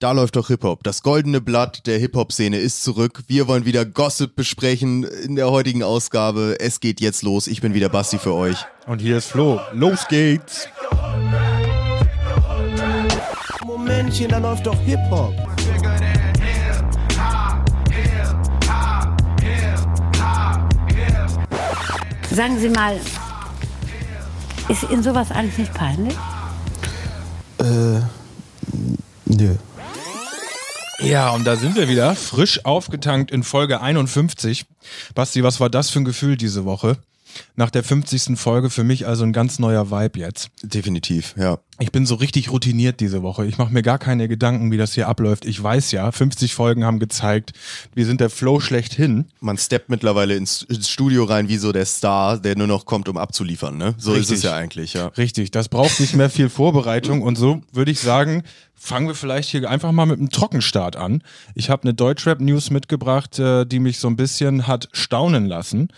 Da läuft doch Hip-Hop. Das goldene Blatt der Hip-Hop-Szene ist zurück. Wir wollen wieder Gossip besprechen in der heutigen Ausgabe. Es geht jetzt los. Ich bin wieder Basti für euch. Und hier ist Flo. Los geht's. Momentchen, da läuft doch Hip-Hop. Sagen Sie mal, ist Ihnen sowas eigentlich nicht peinlich? Äh, nö. Ja, und da sind wir wieder, frisch aufgetankt in Folge 51. Basti, was war das für ein Gefühl diese Woche? Nach der 50. Folge für mich also ein ganz neuer Vibe jetzt. Definitiv, ja. Ich bin so richtig routiniert diese Woche. Ich mache mir gar keine Gedanken, wie das hier abläuft. Ich weiß ja, 50 Folgen haben gezeigt, wir sind der Flow schlechthin. Man steppt mittlerweile ins, Studio rein wie so der Star, der nur noch kommt, um abzuliefern, ne? So Richtig. ist es ja eigentlich, ja. Richtig, das braucht nicht mehr viel Vorbereitung und so würde ich sagen, fangen wir vielleicht hier einfach mal mit einem Trockenstart an. Ich habe eine Deutschrap-News mitgebracht, äh, die mich so ein bisschen hat staunen lassen.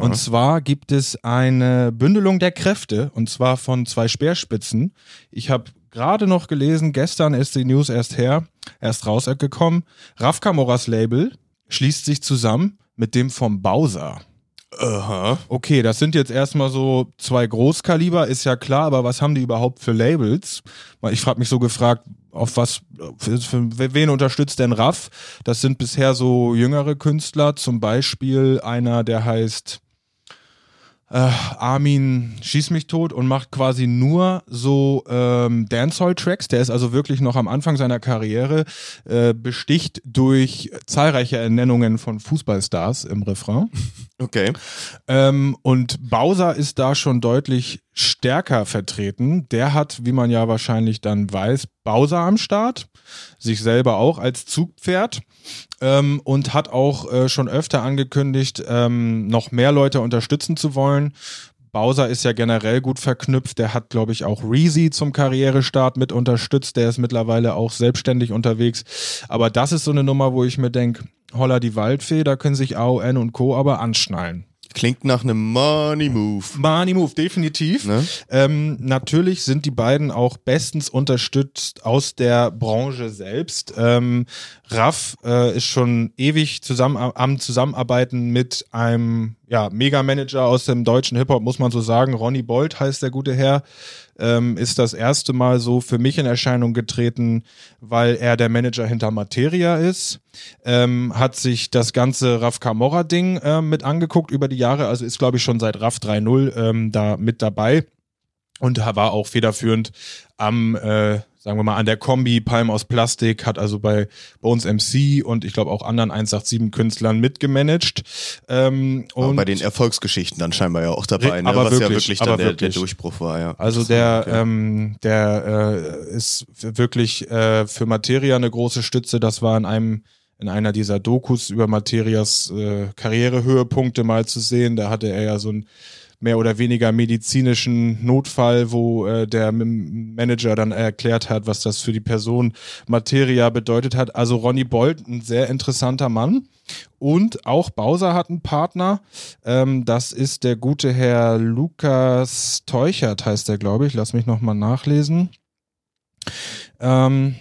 Und zwar gibt es eine Bündelung der Kräfte und zwar von zwei Speerspitzen. Ich habe gerade noch gelesen, gestern ist die News erst her, erst rausgekommen. Raf Kamoras Label schließt sich zusammen mit dem vom Bowser. Aha. Okay, das sind jetzt erstmal so zwei Großkaliber, ist ja klar, aber was haben die überhaupt für Labels? Ich frage mich so gefragt, auf was, für, für wen unterstützt denn Raff? Das sind bisher so jüngere Künstler, zum Beispiel einer, der heißt äh, Armin schieß mich tot und macht quasi nur so ähm, Dancehall-Tracks. Der ist also wirklich noch am Anfang seiner Karriere, äh, besticht durch zahlreiche Ernennungen von Fußballstars im Refrain. Okay. Ähm, und Bowser ist da schon deutlich stärker vertreten. Der hat, wie man ja wahrscheinlich dann weiß, Bowser am Start, sich selber auch als Zugpferd ähm, und hat auch äh, schon öfter angekündigt, ähm, noch mehr Leute unterstützen zu wollen. Bowser ist ja generell gut verknüpft. Der hat, glaube ich, auch Reezy zum Karrierestart mit unterstützt. Der ist mittlerweile auch selbstständig unterwegs. Aber das ist so eine Nummer, wo ich mir denke, holla die Waldfee, da können sich AON und Co. aber anschnallen. Klingt nach einem Money Move. Money Move, definitiv. Ne? Ähm, natürlich sind die beiden auch bestens unterstützt aus der Branche selbst. Ähm, Raff äh, ist schon ewig zusammen am Zusammenarbeiten mit einem ja, Mega-Manager aus dem deutschen Hip-Hop, muss man so sagen. Ronny Bolt heißt der gute Herr. Ähm, ist das erste Mal so für mich in Erscheinung getreten, weil er der Manager hinter Materia ist. Ähm, hat sich das ganze Raf Camorra-Ding äh, mit angeguckt über die Jahre, also ist, glaube ich, schon seit Raf 3.0 ähm, da mit dabei und war auch federführend am, äh, sagen wir mal, an der Kombi Palm aus Plastik, hat also bei, uns MC und ich glaube auch anderen 187-Künstlern mitgemanagt. Ähm, und bei den Erfolgsgeschichten dann scheinbar ja auch dabei, ne? aber was ja wirklich, wirklich dann der, der wirklich. Durchbruch war, ja. Also So, der, okay. ähm, der äh, ist wirklich äh, für Materia eine große Stütze. Das war in einem in einer dieser Dokus über Materias äh, Karrierehöhepunkte mal zu sehen. Da hatte er ja so einen mehr oder weniger medizinischen Notfall, wo äh, der Manager dann erklärt hat, was das für die Person Materia bedeutet hat. Also Ronny Bolt, ein sehr interessanter Mann. Und auch Bowser hat einen Partner. Ähm, das ist der gute Herr Lukas Teuchert, heißt der, glaube ich. Lass mich nochmal nachlesen. Ähm,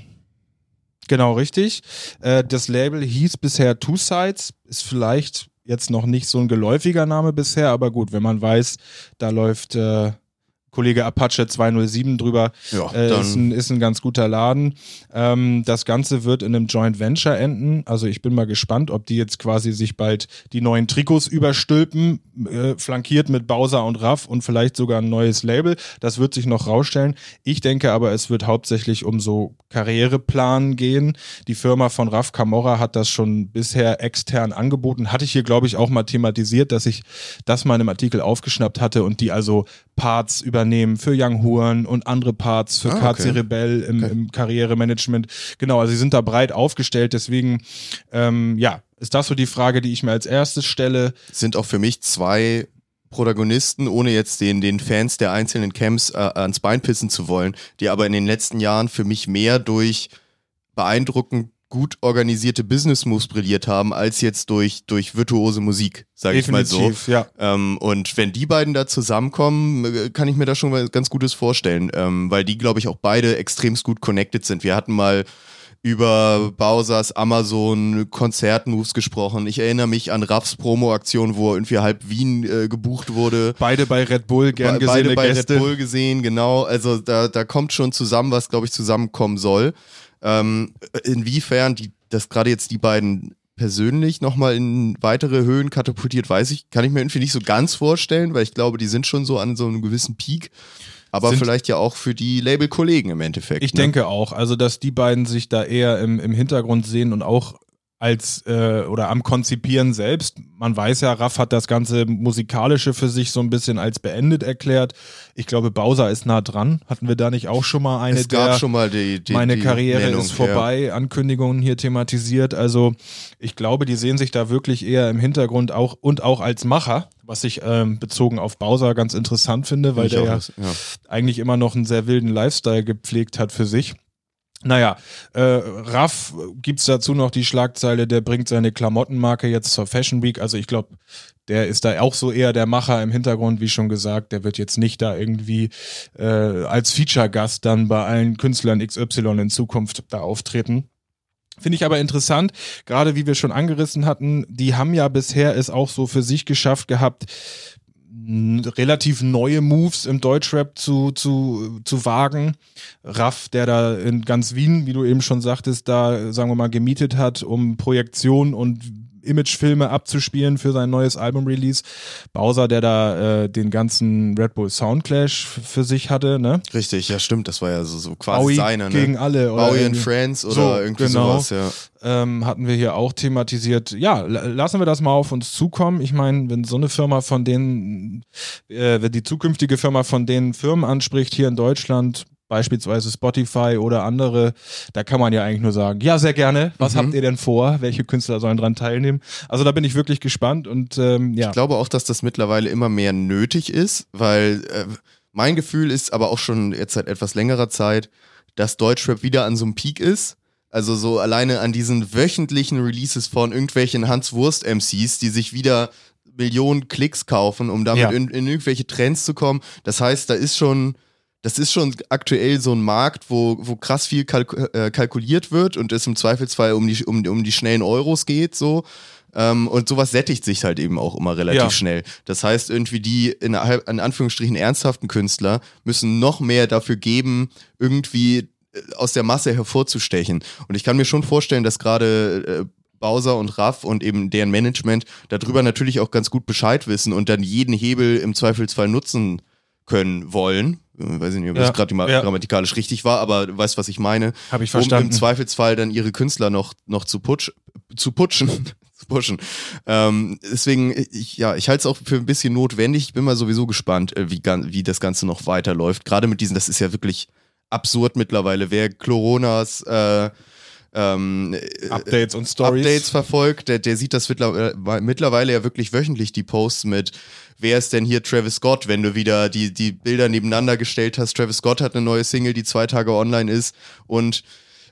genau, richtig. Äh, das Label hieß bisher Two Sides, ist vielleicht jetzt noch nicht so ein geläufiger Name bisher, aber gut, wenn man weiß, da läuft äh, Kollege Apache 207 drüber, Ja, äh, ist, ein, ist ein ganz guter Laden. Ähm, das Ganze wird in einem Joint Venture enden. Also ich bin mal gespannt, ob die jetzt quasi sich bald die neuen Trikots überstülpen, äh, flankiert mit Bowser und Raff und vielleicht sogar ein neues Label. Das wird sich noch rausstellen. Ich denke aber, es wird hauptsächlich um so Karriereplan gehen. Die Firma von Raff Camorra hat das schon bisher extern angeboten. Hatte ich hier, glaube ich, auch mal thematisiert, dass ich das mal in einem Artikel aufgeschnappt hatte und die also Parts übernehmen für Young Huren und andere Parts für Ah, KC okay. Rebell im, im Karrieremanagement. Genau, also sie sind da breit aufgestellt, deswegen, ähm, ja, ist das so die Frage, die ich mir als erstes stelle. sind auch für mich zwei Protagonisten, ohne jetzt den, den Fans der einzelnen Camps äh, ans Bein pissen zu wollen, die aber in den letzten Jahren für mich mehr durch beeindruckend gut organisierte Business Moves brilliert haben, als jetzt durch, durch virtuose Musik, sage ich mal so. Ja. Ähm, und wenn die beiden da zusammenkommen, äh, kann ich mir da schon mal ganz Gutes vorstellen, ähm, weil die, glaube ich, auch beide extremst gut connected sind. Wir hatten mal über Bowsers Amazon Konzertmoves gesprochen. Ich erinnere mich an Raffs Promo-Aktion, wo irgendwie halb Wien äh, gebucht wurde. Beide bei Red Bull, gern Be- gesehene Beide bei Gäste. Red Bull gesehen, genau. Also da, da kommt schon zusammen, was, glaube ich, zusammenkommen soll. Ähm, inwiefern die, das gerade jetzt die beiden persönlich nochmal in weitere Höhen katapultiert, weiß ich, kann ich mir irgendwie nicht so ganz vorstellen, weil ich glaube, die sind schon so an so einem gewissen Peak. Aber Sind- vielleicht ja auch für die Label-Kollegen im Endeffekt. Ich ne? denke auch, also dass die beiden sich da eher im, im Hintergrund sehen und auch als äh, oder am Konzipieren selbst. Man weiß ja, Raff hat das ganze Musikalische für sich so ein bisschen als beendet erklärt. Ich glaube, Bowser ist nah dran. Hatten wir da nicht auch schon mal eine es gab der schon mal die, die meine die Karriere Nennung, ist vorbei, Ankündigungen hier thematisiert. Also ich glaube, die sehen sich da wirklich eher im Hintergrund auch und auch als Macher, was ich ähm, bezogen auf Bowser ganz interessant finde, Ja. weil Ich der ja das, ja. eigentlich immer noch einen sehr wilden Lifestyle gepflegt hat für sich. Naja, äh, Raff gibt's dazu noch die Schlagzeile, der bringt seine Klamottenmarke jetzt zur Fashion Week. Also ich glaube, der ist da auch so eher der Macher im Hintergrund, wie schon gesagt. Der wird jetzt nicht da irgendwie äh, als Feature-Gast dann bei allen Künstlern XY in Zukunft da auftreten. Finde ich aber interessant, gerade wie wir schon angerissen hatten, die haben ja bisher es auch so für sich geschafft gehabt, relativ neue Moves im Deutschrap zu, zu, zu wagen. Raff, der da in ganz Wien, wie du eben schon sagtest, da, sagen wir mal, gemietet hat, um Projektion und Imagefilme abzuspielen für sein neues Album-Release. Bowser, der da äh, den ganzen Red Bull Soundclash für sich hatte, ne? Richtig, ja stimmt, das war ja so, so quasi Bowie seine, ne? gegen alle. oder Bowie and. Friends oder So, irgendwie genau. sowas, ja. ähm, hatten wir hier auch thematisiert. Ja, la- lassen wir das mal auf uns zukommen. Ich meine, wenn so eine Firma von denen, äh, wenn die zukünftige Firma von den Firmen anspricht hier in Deutschland, beispielsweise Spotify oder andere, da kann man ja eigentlich nur sagen, ja, sehr gerne. Was Mhm. habt ihr denn vor? Welche Künstler sollen dran teilnehmen? Also da bin ich wirklich gespannt und ähm, ja. Ich glaube auch, dass das mittlerweile immer mehr nötig ist, weil äh, mein Gefühl ist aber auch schon jetzt seit etwas längerer Zeit, dass Deutschrap wieder an so einem Peak ist. Also so alleine an diesen wöchentlichen Releases von irgendwelchen Hans Wurst MCs, die sich wieder Millionen Klicks kaufen, um damit Ja. in, in irgendwelche Trends zu kommen. Das heißt, da ist schon das ist schon aktuell so ein Markt, wo, wo krass viel kalku äh, kalkuliert wird und es im Zweifelsfall um die, um, um die schnellen Euros geht, so. Ähm, und sowas sättigt sich halt eben auch immer relativ Ja. schnell. Das heißt, irgendwie die in, in Anführungsstrichen ernsthaften Künstler müssen noch mehr dafür geben, irgendwie äh, aus der Masse hervorzustechen. Und ich kann mir schon vorstellen, dass gerade äh, Bowser und Raff und eben deren Management darüber natürlich auch ganz gut Bescheid wissen und dann jeden Hebel im Zweifelsfall nutzen können wollen. Weiß ich nicht, ob Ja, das gerade ja. grammatikalisch richtig war, aber du weißt, was ich meine. Habe ich Um verstanden. im Zweifelsfall dann ihre Künstler noch, noch zu, putsch, zu putschen. zu pushen. Ähm, deswegen, ich, ja, ich halte es auch für ein bisschen notwendig. Ich bin mal sowieso gespannt, äh, wie, wie das Ganze noch weiterläuft. Gerade mit diesen, das ist ja wirklich absurd mittlerweile. Wer Coronas äh, ähm, äh, Updates und Stories. Updates verfolgt, der, der sieht das mittlerweile, mittlerweile ja wirklich wöchentlich, die Posts mit, wer ist denn hier Travis Scott, wenn du wieder die, die Bilder nebeneinander gestellt hast. Travis Scott hat eine neue Single, die zwei Tage online ist und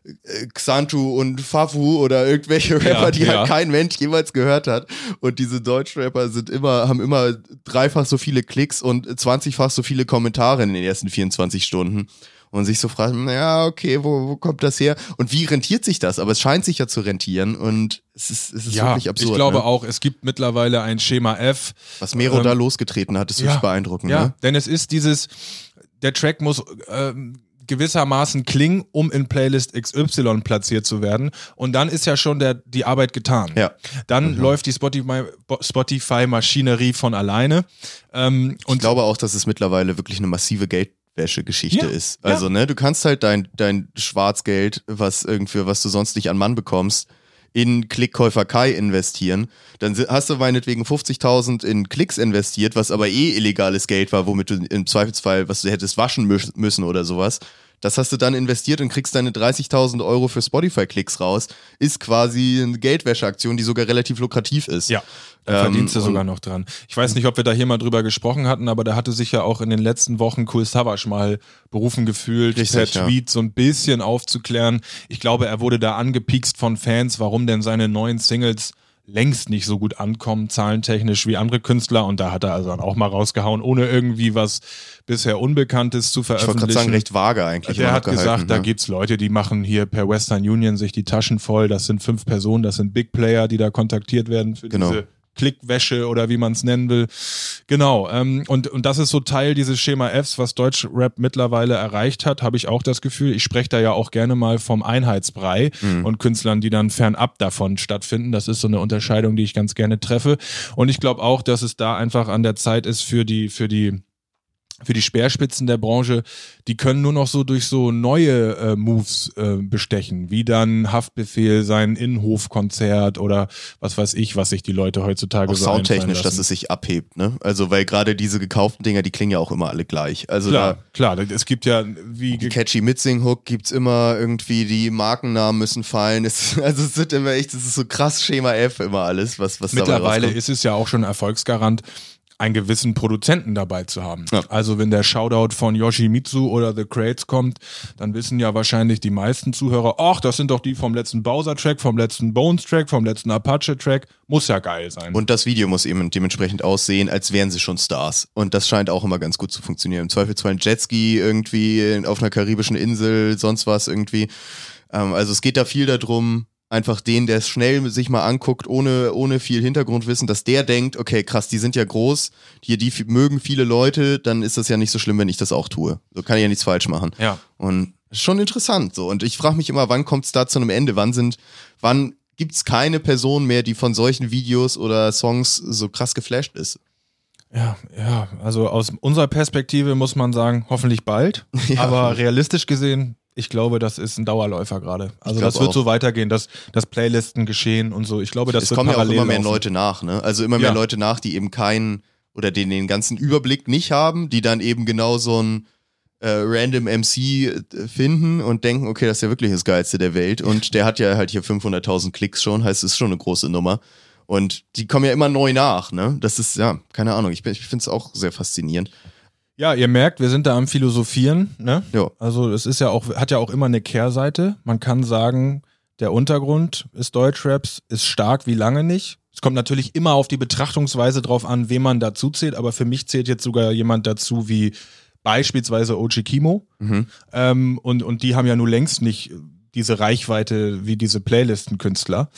äh, Xantu und Fafu oder irgendwelche Rapper, Ja, die ja. halt kein Mensch jemals gehört hat. Und diese Deutschrapper sind immer, haben immer dreifach so viele Klicks und 20-fach so viele Kommentare in den ersten 24 Stunden. Und sich so fragen, naja, okay, wo, wo kommt das her? Und wie rentiert sich das? Aber es scheint sich ja zu rentieren und es ist, es ist ja, wirklich absurd. ich glaube ne? auch, es gibt mittlerweile ein Schema F. Was Mero ähm, da losgetreten hat, ist wirklich beeindruckend. Ja, Ne? denn es ist dieses, der Track muss ähm, gewissermaßen klingen, um in Playlist XY platziert zu werden. Und dann ist ja schon der, die Arbeit getan. Ja. Dann läuft die Spotify- Spotify-Maschinerie von alleine. Ähm, Ich und glaube auch, dass es mittlerweile wirklich eine massive Geldwäsche-Geschichte Ja, ist. ja. Also, ne, du kannst halt dein, dein Schwarzgeld, was irgendwie, was du sonst nicht an Mann bekommst, in Klickkäufer Kai investieren. Dann hast du meinetwegen 50.000 in Klicks investiert, was aber eh illegales Geld war, womit du im Zweifelsfall, was du hättest waschen mü- müssen oder sowas. Das hast du dann investiert und kriegst deine 30.000 Euro für Spotify-Klicks raus. Ist quasi eine Geldwäscheaktion, die sogar relativ lukrativ ist. Ja, da verdienst du Ähm, sogar noch dran. Ich weiß nicht, ob wir da hier mal drüber gesprochen hatten, aber da hatte sich ja auch in den letzten Wochen Cool Savage mal berufen gefühlt, Richtig, per ja. Tweet so ein bisschen aufzuklären. Ich glaube, er wurde da angepiekst von Fans, warum denn seine neuen Singles längst nicht so gut ankommen, zahlentechnisch wie andere Künstler. Und da hat er also dann auch mal rausgehauen, ohne irgendwie was bisher Unbekanntes zu Ich wollte veröffentlichen. sagen, recht vage eigentlich. Der immer hat gesagt, gehalten, da ne? gibt's Leute, die machen hier per Western Union sich die Taschen voll. Das sind fünf Personen, das sind Big Player, die da kontaktiert werden für Genau. diese Klickwäsche oder wie man es nennen will. Genau. Ähm, und, und das ist so Teil dieses Schema Fs, was Deutschrap mittlerweile erreicht hat, habe ich auch das Gefühl. Ich spreche da ja auch gerne mal vom Einheitsbrei und Künstlern, die dann fernab davon stattfinden. Das ist so eine Unterscheidung, die ich ganz gerne treffe. Und ich glaube auch, dass es da einfach an der Zeit ist für die, für die für die Speerspitzen der Branche, die können nur noch so durch so neue äh, Moves äh, bestechen, wie dann Haftbefehl, sein Innenhofkonzert oder was weiß ich, was sich die Leute heutzutage auch so soundtechnisch, dass es sich abhebt, ne? Also, weil gerade diese gekauften Dinger, die klingen ja auch immer alle gleich. Also Klar, da klar, es gibt ja wie die catchy Mitsing-Hook gibt's immer irgendwie, die Markennamen müssen fallen. Es, also es sind immer echt, es ist so krass Schema F immer alles, was, was Mittlerweile ist es ja auch schon Erfolgsgarant, einen gewissen Produzenten dabei zu haben. Ja. Also wenn der Shoutout von Yoshimitsu oder The Crates kommt, dann wissen ja wahrscheinlich die meisten Zuhörer, ach, das sind doch die vom letzten Bowser-Track, vom letzten Bones-Track, vom letzten Apache-Track. Muss ja geil sein. Und das Video muss eben dementsprechend aussehen, als wären sie schon Stars. Und das scheint auch immer ganz gut zu funktionieren. Im Zweifelsfall ein Jetski irgendwie auf einer karibischen Insel, sonst was irgendwie. Ähm, also es geht da viel darum, einfach den, der es schnell sich mal anguckt, ohne, ohne viel Hintergrundwissen, dass der denkt, okay, krass, die sind ja groß, hier, die mögen viele Leute, dann ist das ja nicht so schlimm, wenn ich das auch tue. So kann ich ja nichts falsch machen. ja. Und schon interessant so. Und ich frage mich immer, wann kommt es da zu einem Ende? Wann sind, wann gibt es keine Person mehr, die von solchen Videos oder Songs so krass geflasht ist? Ja, ja, also aus unserer Perspektive muss man sagen, hoffentlich bald. Ja. Aber realistisch gesehen, ich glaube, das ist ein Dauerläufer gerade. Also das wird auch. so weitergehen, dass, dass Playlisten geschehen und so. Ich glaube, das es wird kommen ja auch immer mehr laufen. Leute nach, ne? Also immer mehr Ja. Leute nach, die eben keinen oder den, den ganzen Überblick nicht haben, die dann eben genau so ein äh, random MC äh, finden und denken, okay, das ist ja wirklich das Geilste der Welt. Und der hat ja halt hier 500.000 Klicks schon, heißt, es ist schon eine große Nummer. Und die kommen ja immer neu nach, ne? Das ist, ja, keine Ahnung, ich, ich finde es auch sehr faszinierend. Ja, ihr merkt, wir sind da am Philosophieren. Ne? Ja. Also es ist ja auch, hat ja auch immer eine Kehrseite. Man kann sagen, der Untergrund ist Deutschraps, ist stark wie lange nicht. Es kommt natürlich immer auf die Betrachtungsweise drauf an, wem man dazu zählt, aber für mich zählt jetzt sogar jemand dazu wie beispielsweise Ochi Kimo. Mhm. Ähm, und, und die haben ja nur längst nicht diese Reichweite wie diese Playlistenkünstler.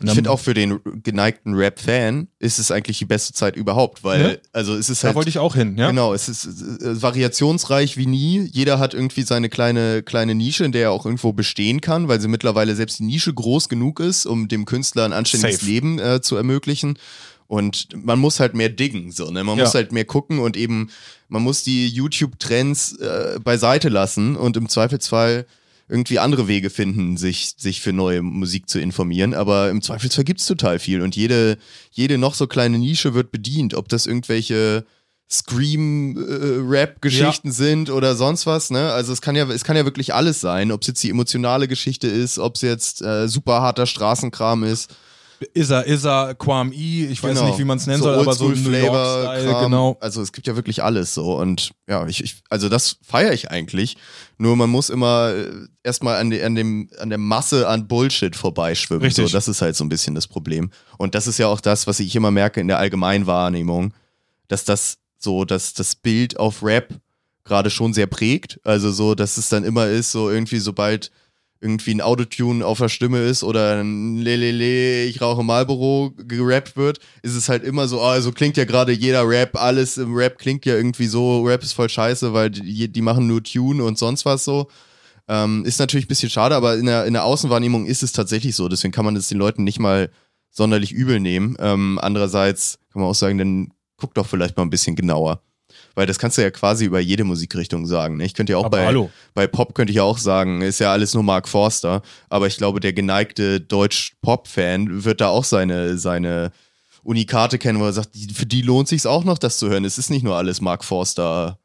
Und Ich finde auch für den geneigten Rap-Fan ist es eigentlich die beste Zeit überhaupt, weil, Ja. also es ist da halt. wollte ich auch hin, ja? Genau, es ist äh, variationsreich wie nie. Jeder hat irgendwie seine kleine, kleine Nische, in der er auch irgendwo bestehen kann, weil sie mittlerweile selbst die Nische groß genug ist, um dem Künstler ein anständiges Safe. Leben äh, zu ermöglichen. Und man muss halt mehr diggen, so, ne? Man Ja. muss halt mehr gucken und eben, man muss die YouTube-Trends äh, beiseite lassen und im Zweifelsfall irgendwie andere Wege finden, sich, sich für neue Musik zu informieren. Aber im Zweifelsfall gibt's total viel und jede, jede noch so kleine Nische wird bedient, ob das irgendwelche Scream-Rap-Geschichten sind oder sonst was, ne? Also es kann ja, es kann ja wirklich alles sein, ob es jetzt die emotionale Geschichte ist, ob es jetzt äh, super harter Straßenkram ist. Isa, Isa, Quam I, ich weiß Genau. nicht, wie man es nennen soll, aber so New York-Style, Kram. genau. Also es gibt ja wirklich alles so und ja, ich, ich also das feiere ich eigentlich. Nur man muss immer äh, erstmal an, an dem an der Masse an Bullshit vorbeischwimmen. Richtig. So, das ist halt so ein bisschen das Problem. Und das ist ja auch das, was ich immer merke in der Allgemeinwahrnehmung, dass das so, dass das Bild auf Rap gerade schon sehr prägt. Also so, dass es dann immer ist, so irgendwie sobald irgendwie ein Autotune auf der Stimme ist oder ein Lelele, ich rauche Marlboro gerappt wird, ist es halt immer so, oh, so klingt ja gerade jeder Rap, alles im Rap klingt ja irgendwie so, Rap ist voll scheiße, weil die, die machen nur Tune und sonst was so. Ähm, ist natürlich ein bisschen schade, aber in der, in der Außenwahrnehmung ist es tatsächlich so. Deswegen kann man es den Leuten nicht mal sonderlich übel nehmen. Ähm, andererseits kann man auch sagen, dann guck doch vielleicht mal ein bisschen genauer. Weil das kannst du ja quasi über jede Musikrichtung sagen. Ne? Ich könnte ja auch Aber bei, hallo. bei Pop könnte ich ja auch sagen, ist ja alles nur Mark Forster, aber ich glaube, der geneigte Deutsch-Pop-Fan wird da auch seine, seine Unikate kennen, wo er sagt, die, für die lohnt sich auch noch, das zu hören. Es ist nicht nur alles Mark Forster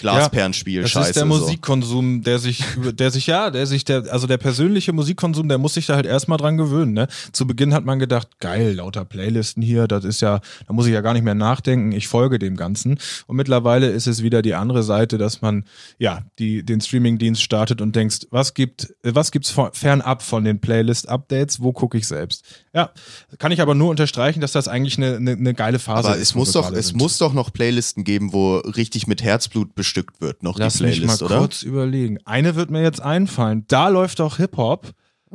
Glasperlenspiel, Das scheiße. ist der. Musikkonsum, der sich, der sich, ja, der sich, der, also der persönliche Musikkonsum, der muss sich da halt erstmal dran gewöhnen, ne? Zu Beginn hat man gedacht, geil, lauter Playlisten hier, das ist ja, da muss ich ja gar nicht mehr nachdenken, ich folge dem Ganzen. Und mittlerweile ist es wieder die andere Seite, dass man, ja, die, den Streamingdienst startet und denkst, was gibt, was gibt's fernab von den Playlist-Updates, wo gucke ich selbst? Ja, kann ich aber nur unterstreichen, dass das eigentlich eine, eine, eine geile Phase Aber ist. es wo muss doch, es muss doch noch Playlisten geben, wo richtig mit Herzblut bestückt wird, noch Lass die mich Playlist, mal oder? kurz überlegen. Eine wird mir jetzt einfallen. Da läuft doch Hip-Hop.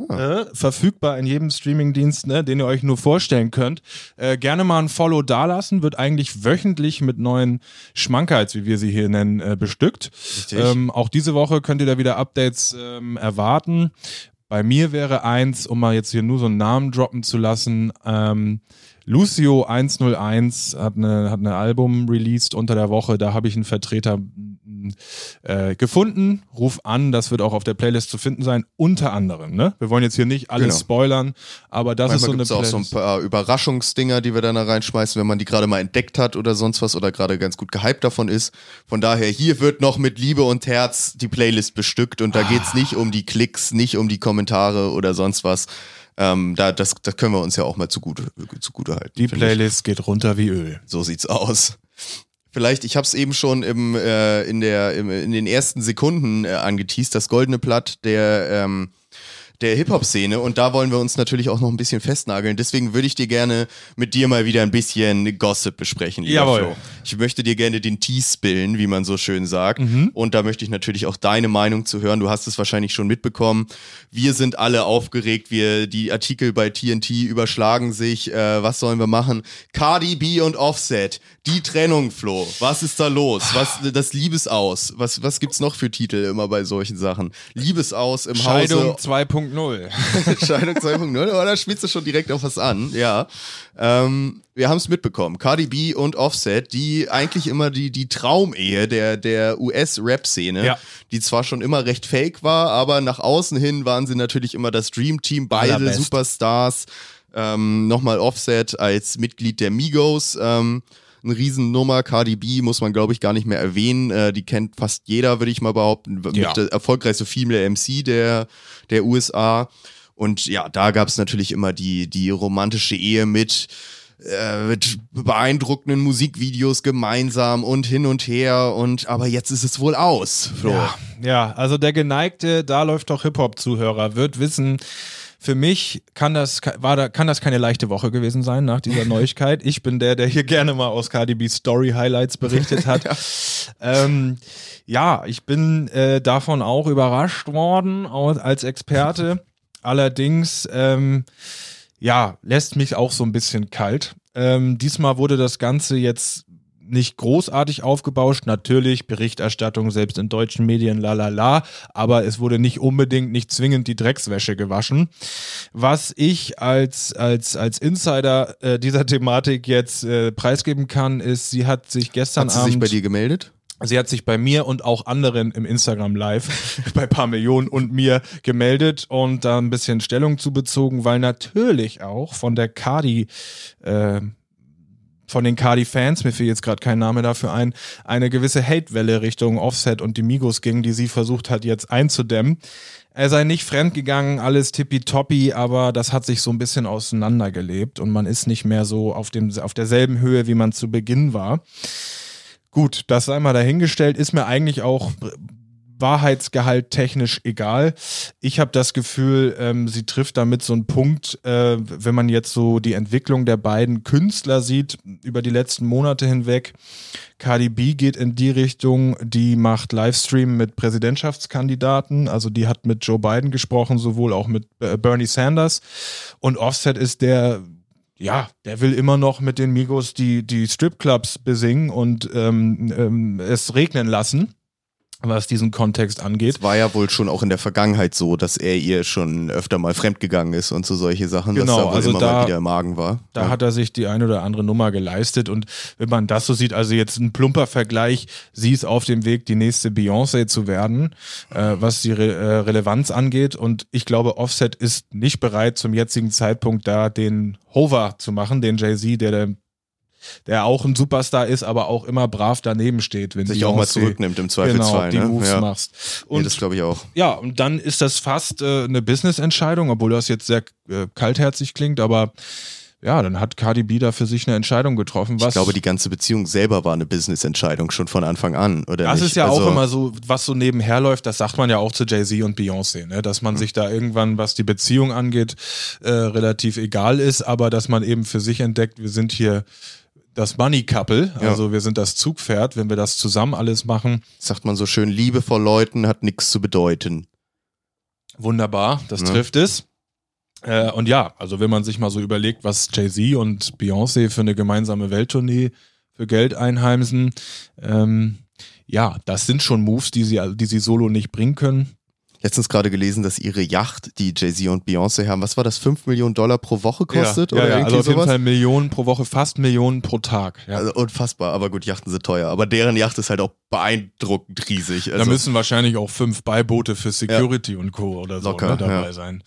Ah. Äh, verfügbar in jedem Streamingdienst, ne, den ihr euch nur vorstellen könnt. Äh, gerne mal ein Follow dalassen, wird eigentlich wöchentlich mit neuen Schmankerls, wie wir sie hier nennen, äh, bestückt. Ähm, auch diese Woche könnt ihr da wieder Updates ähm, erwarten. Bei mir wäre eins, um mal jetzt hier nur so einen Namen droppen zu lassen, ähm, Lucio 101 hat eine, hat eine Album released unter der Woche. Da habe ich einen Vertreter äh, gefunden. Ruf an, das wird auch auf der Playlist zu finden sein. Unter anderem, ne? Wir wollen jetzt hier nicht alles Genau. spoilern, aber das ist so Manchmal eine gibt es auch so ein Playlist. paar Überraschungsdinger, die wir dann da reinschmeißen, wenn man die gerade mal entdeckt hat oder sonst was oder gerade ganz gut gehypt davon ist. Von daher, hier wird noch mit Liebe und Herz die Playlist bestückt und da Ah. nicht um die Klicks, nicht um die Kommentare oder sonst was. Ähm, da, das, das können wir uns ja auch mal zugute, zugute halten. Die ich. Playlist geht runter wie Öl. So sieht's aus. Vielleicht, ich habe es eben schon im, äh, in, der, im, in den ersten Sekunden äh, angeteased, das goldene Blatt der, ähm, der Hip-Hop-Szene und da wollen wir uns natürlich auch noch ein bisschen festnageln. Deswegen würde ich dir gerne mit dir mal wieder ein bisschen Gossip besprechen, lieber Jawohl. Flo. Ich möchte dir gerne den Tee spillen, wie man so schön sagt. Mhm. Und da möchte ich natürlich auch deine Meinung zu hören. Du hast es wahrscheinlich schon mitbekommen. Wir sind alle aufgeregt. Wir, die Artikel bei TNT überschlagen sich. Äh, was sollen wir machen? Cardi B und Offset. Die Trennung, Flo. Was ist da los? Was, das Liebesaus. Was, was gibt's noch für Titel immer bei solchen Sachen? Liebesaus im Scheidung Hause. 2.0. Scheidung 2.0, aber da spielst du schon direkt auf was an, ja. Ähm, wir haben es mitbekommen. Cardi B und Offset, die eigentlich immer die, die Traumehe der, der US-Rap-Szene, Ja. die zwar schon immer recht fake war, aber nach außen hin waren sie natürlich immer das Dream-Team, beide Allerbest. Superstars. Ähm, Nochmal Offset als Mitglied der Migos. Ähm, eine Riesennummer. Cardi B muss man, glaube ich, gar nicht mehr erwähnen. Äh, die kennt fast jeder, würde ich mal behaupten. Ja. Mit der erfolgreichste Female MC der, der USA. Und ja, da gab es natürlich immer die, die romantische Ehe mit, äh, mit beeindruckenden Musikvideos gemeinsam und hin und her. Und aber jetzt ist es wohl aus, Flo. Ja, ja, also der geneigte, da läuft doch Hip-Hop-Zuhörer, wird wissen, für mich kann das, war da, kann das keine leichte Woche gewesen sein nach dieser Neuigkeit. Ich bin der, der hier gerne mal aus B Story Highlights berichtet hat. ähm, ja, ich bin äh, davon auch überrascht worden als Experte. Allerdings, ähm, ja, lässt mich auch so ein bisschen kalt. Ähm, diesmal wurde das Ganze jetzt nicht großartig aufgebauscht. Natürlich Berichterstattung, selbst in deutschen Medien, la la la. Aber es wurde nicht unbedingt, nicht zwingend die Dreckswäsche gewaschen. Was ich als, als, als Insider äh, dieser Thematik jetzt äh, preisgeben kann, ist, sie hat sich gestern Hat sie Abend. sich bei dir gemeldet? Sie hat sich bei mir und auch anderen im Instagram Live bei paar Millionen und mir gemeldet und da ein bisschen Stellung zu bezogen, weil natürlich auch von der Cardi, äh, von den Cardi-Fans, mir fiel jetzt gerade kein Name dafür ein, eine gewisse Hatewelle Richtung Offset und die Migos ging, die sie versucht hat jetzt einzudämmen. Er sei nicht fremdgegangen, alles tippitoppi, aber das hat sich so ein bisschen auseinandergelebt und man ist nicht mehr so auf, dem, auf derselben Höhe, wie man zu Beginn war. Gut, das sei mal dahingestellt, ist mir eigentlich auch Wahrheitsgehalt technisch egal. Ich habe das Gefühl, ähm, sie trifft damit so einen Punkt, äh, wenn man jetzt so die Entwicklung der beiden Künstler sieht über die letzten Monate hinweg. Cardi B geht in die Richtung, die macht Livestream mit Präsidentschaftskandidaten, also die hat mit Joe Biden gesprochen, sowohl auch mit äh, Bernie Sanders. Und Offset ist der ja, der will immer noch mit den Migos die, die Stripclubs besingen und ähm, ähm, es regnen lassen, was diesen Kontext angeht. Es war ja wohl schon auch in der Vergangenheit so, dass er ihr schon öfter mal fremdgegangen ist und so solche Sachen, Genau, dass da wohl also immer da- mal wieder im Magen war. Da ja. hat er sich die eine oder andere Nummer geleistet und wenn man das so sieht, also jetzt ein plumper Vergleich, sie ist auf dem Weg, die nächste Beyoncé zu werden, äh, was die Re äh, Relevanz angeht und ich glaube, Offset ist nicht bereit zum jetzigen Zeitpunkt da den Hover zu machen, den Jay-Z, der der der auch ein Superstar ist, aber auch immer brav daneben steht, wenn Sich auch mal zurücknimmt im genau, Zweifelsfall. die ne? Moves ja. machst. Nee, Und das glaube ich auch. ja, und dann ist das fast äh, eine Business-Entscheidung, obwohl das jetzt sehr äh, kaltherzig klingt, aber ja, dann hat Cardi B da für sich eine Entscheidung getroffen. Was Ich glaube, die ganze Beziehung selber war eine Business-Entscheidung schon von Anfang an, oder das nicht? ist ja also, auch immer so, was so nebenher läuft, das sagt man ja auch zu Jay-Z und Beyoncé, ne? dass Mhm. man sich da irgendwann, was die Beziehung angeht, äh, relativ egal ist, aber dass man eben für sich entdeckt, wir sind hier das Money Couple, Ja. also wir sind das Zugpferd, wenn wir das zusammen alles machen, Sagt man so schön, Liebe vor Leuten hat nichts zu bedeuten. Wunderbar, das Ja. trifft es. Äh, und ja, also wenn man sich mal so überlegt, was Jay-Z und Beyoncé für eine gemeinsame Welttournee für Geld einheimsen, ähm, ja, das sind schon Moves, die sie, die sie solo nicht bringen können. Letztens gerade gelesen, dass ihre Yacht, die Jay-Z und Beyoncé haben, was war das, 5 Millionen Dollar pro Woche kostet? ja, oder ja, irgendwie also auf jeden sowas? Fall Millionen pro Woche, fast Millionen pro Tag. Ja. Also unfassbar, aber gut, Yachten sind teuer. Aber deren Yacht ist halt auch beeindruckend riesig. da Also, müssen wahrscheinlich auch fünf Beiboote für Security und Co. oder so Locker, ne, dabei ja. sein.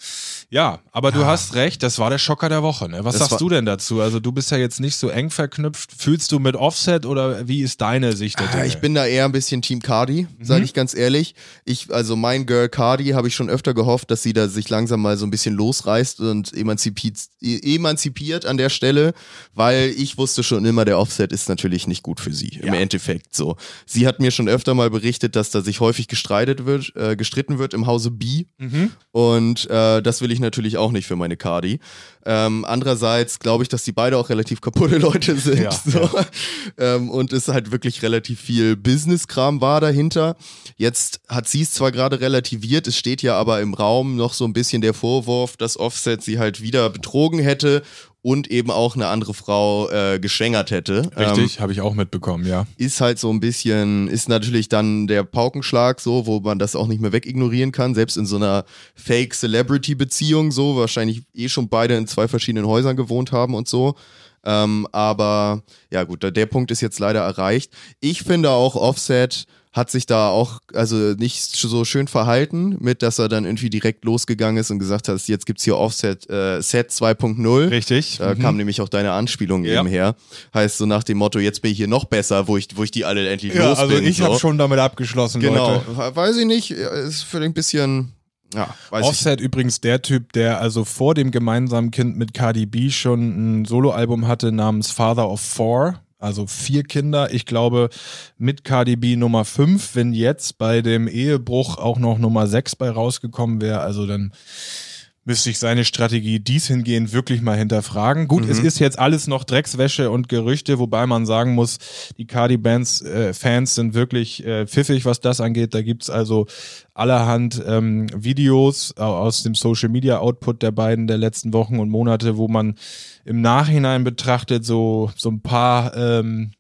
Ja, aber du hast recht, das war der Schocker der Woche. Ne? Was Das sagst du denn dazu? Also du bist ja jetzt nicht so eng verknüpft. Fühlst du mit Offset oder wie ist deine Sicht der Ah, Dinge? Ich bin da eher ein bisschen Team Cardi, sage Mhm. ich ganz ehrlich. Ich, also mein Girl Cardi habe ich schon öfter gehofft, dass sie da sich langsam mal so ein bisschen losreißt und emanzipiert, emanzipiert an der Stelle, weil ich wusste schon immer, der Offset ist natürlich nicht gut für sie. Im Ja. Endeffekt so. Sie hat mir schon öfter mal berichtet, dass da sich häufig gestreitet wird, äh, gestritten wird im Hause B. Mhm. Und äh, das will ich natürlich auch nicht für meine Cardi. Ähm, andererseits glaube ich, dass die beide auch relativ kaputte Leute sind. Ja, so. ähm, und es halt wirklich relativ viel Business-Kram war dahinter. Jetzt hat sie es zwar gerade relativiert, es steht ja aber im Raum noch so ein bisschen der Vorwurf, dass Offset sie halt wieder betrogen hätte und eben auch eine andere Frau äh, geschwängert hätte. Ähm, Richtig, habe ich auch mitbekommen, ja. ist halt so ein bisschen, ist natürlich dann der Paukenschlag so, wo man das auch nicht mehr wegignorieren kann, selbst in so einer Fake-Celebrity-Beziehung so, wahrscheinlich eh schon beide in zwei verschiedenen Häusern gewohnt haben und so. Ähm, aber ja gut, der- der Punkt ist jetzt leider erreicht. Ich finde auch Offset hat sich da auch also nicht so schön verhalten mit, dass er dann irgendwie direkt losgegangen ist und gesagt hat, jetzt gibt's hier Offset äh, Set 2.0. Richtig. Da Mhm. kam nämlich auch deine Anspielung Ja. eben her. Heißt so nach dem Motto, jetzt bin ich hier noch besser, wo ich, wo ich die alle endlich ja, los also bin. ich so. habe schon damit abgeschlossen, Genau, Leute. weiß ich nicht, ist vielleicht ein bisschen, ja, Offset übrigens der Typ, der also vor dem gemeinsamen Kind mit Cardi B schon ein Soloalbum hatte namens Father of Four. Also vier Kinder. Ich glaube, mit Cardi B Nummer fünf, wenn jetzt bei dem Ehebruch auch noch Nummer sechs bei rausgekommen wäre, also dann müsste ich seine Strategie dies hingehend wirklich mal hinterfragen. Gut, es ist jetzt alles noch Dreckswäsche und Gerüchte, wobei man sagen muss, die Cardi-Bands, äh, Fans sind wirklich äh, pfiffig, was das angeht. Da gibt's also allerhand ähm, Videos au- aus dem Social-Media-Output der beiden der letzten Wochen und Monate, wo man im Nachhinein betrachtet so, so ein paar ähm,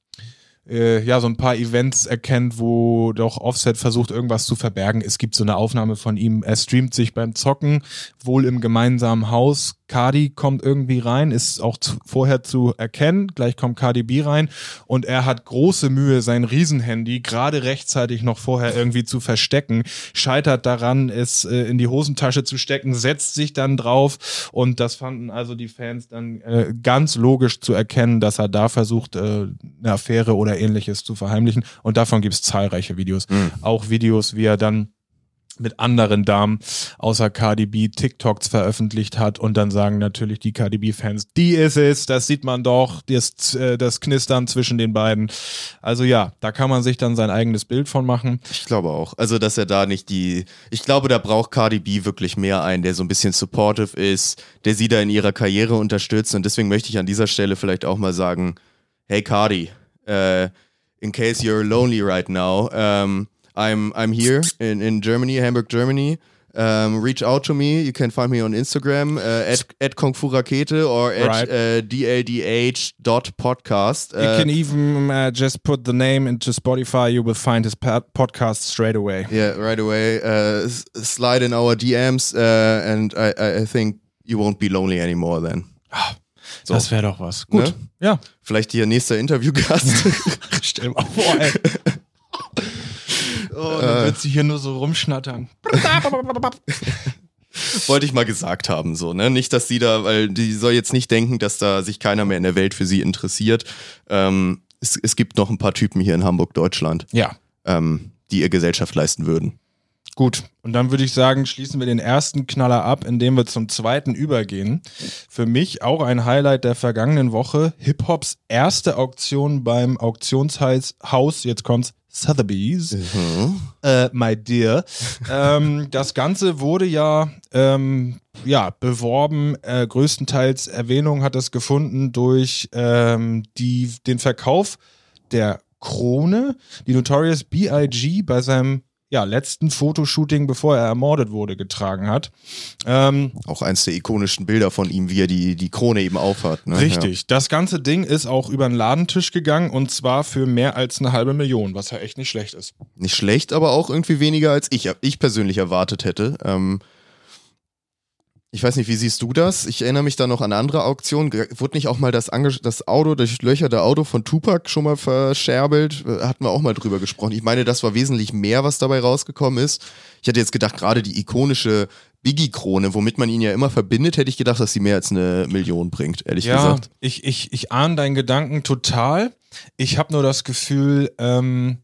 äh, ja, so ein paar Events erkennt, wo doch Offset versucht, irgendwas zu verbergen. Es gibt so eine Aufnahme von ihm, er streamt sich beim Zocken, wohl im gemeinsamen Haus. Cardi kommt irgendwie rein, ist auch zu, vorher zu erkennen. Gleich kommt Cardi B rein. Und er hat große Mühe, sein Riesenhandy gerade rechtzeitig noch vorher irgendwie zu verstecken, scheitert daran, es äh, in die Hosentasche zu stecken, setzt sich dann drauf. Und das fanden also die Fans dann äh, ganz logisch zu erkennen, dass er da versucht, äh, eine Affäre oder ähnliches zu verheimlichen. Und davon gibt es zahlreiche Videos. Auch Videos, wie er dann mit anderen Damen außer Cardi B TikToks veröffentlicht hat und dann sagen natürlich die Cardi B-Fans, die ist es, das sieht man doch, das, äh, das Knistern zwischen den beiden. Also ja, da kann man sich dann sein eigenes Bild von machen. Ich glaube auch. Also, dass er da nicht die. Ich glaube, da braucht Cardi B wirklich mehr einen, der so ein bisschen supportive ist, der sie da in ihrer Karriere unterstützt. Und deswegen möchte ich an dieser Stelle vielleicht auch mal sagen: Hey Cardi, äh, in case you're lonely right now, um, I'm, I'm here in, in Germany, Hamburg, Germany. Um, reach out to me. You can find me on Instagram uh, at, at Kung Fu Rakete or at Right. uh, dldh.podcast. You Uh, can even uh, just put the name into Spotify, you will find his podcast straight away. Yeah, right away. Uh, slide in our DMs, uh, and I, I- I think you won't be lonely anymore then. So. Das wäre doch was. Gut. Ne? Ja. Vielleicht hier nächster Interviewgast. Stell mal vor, ey. Oh, dann wird sie hier nur so rumschnattern. Wollte ich mal gesagt haben, so, ne? Nicht, dass sie da, weil die soll jetzt nicht denken, dass da sich keiner mehr in der Welt für sie interessiert. Ähm, es, es gibt noch ein paar Typen hier in Hamburg, Deutschland, Ja, ähm, die ihr Gesellschaft leisten würden. Gut, und dann würde ich sagen, schließen wir den ersten Knaller ab, indem wir zum zweiten übergehen. Für mich auch ein Highlight der vergangenen Woche. Hip-Hops erste Auktion beim Auktionshaus, jetzt kommt's, Sotheby's. Äh, my dear. ähm, das Ganze wurde ja, ähm, ja beworben. Äh, größtenteils Erwähnung hat es gefunden durch ähm, die, den Verkauf der Krone, die Notorious B.I.G. bei seinem ja, letzten Fotoshooting, bevor er ermordet wurde, getragen hat. Ähm, Auch eins der ikonischen Bilder von ihm, wie er die, die Krone eben aufhat. Ne? Richtig. Das ganze Ding ist auch über den Ladentisch gegangen und zwar für mehr als eine halbe Million, was ja echt nicht schlecht ist. Ja. Nicht schlecht, aber auch irgendwie weniger, als ich, ich persönlich erwartet hätte. Ähm, ich weiß nicht, wie siehst du das? Ich erinnere mich da noch an eine andere Auktion. Ge- Wurde nicht auch mal das, Ange das Auto, das durchlöcherte Auto von Tupac schon mal verscherbelt? Äh, Hatten wir auch mal drüber gesprochen. Ich meine, das war wesentlich mehr, was dabei rausgekommen ist. Ich hätte jetzt gedacht, gerade die ikonische Biggie-Krone, womit man ihn ja immer verbindet, hätte ich gedacht, dass sie mehr als eine Million bringt, ehrlich ja, gesagt. ich, ich, ich ahne deinen Gedanken total. Ich habe nur das Gefühl, ähm,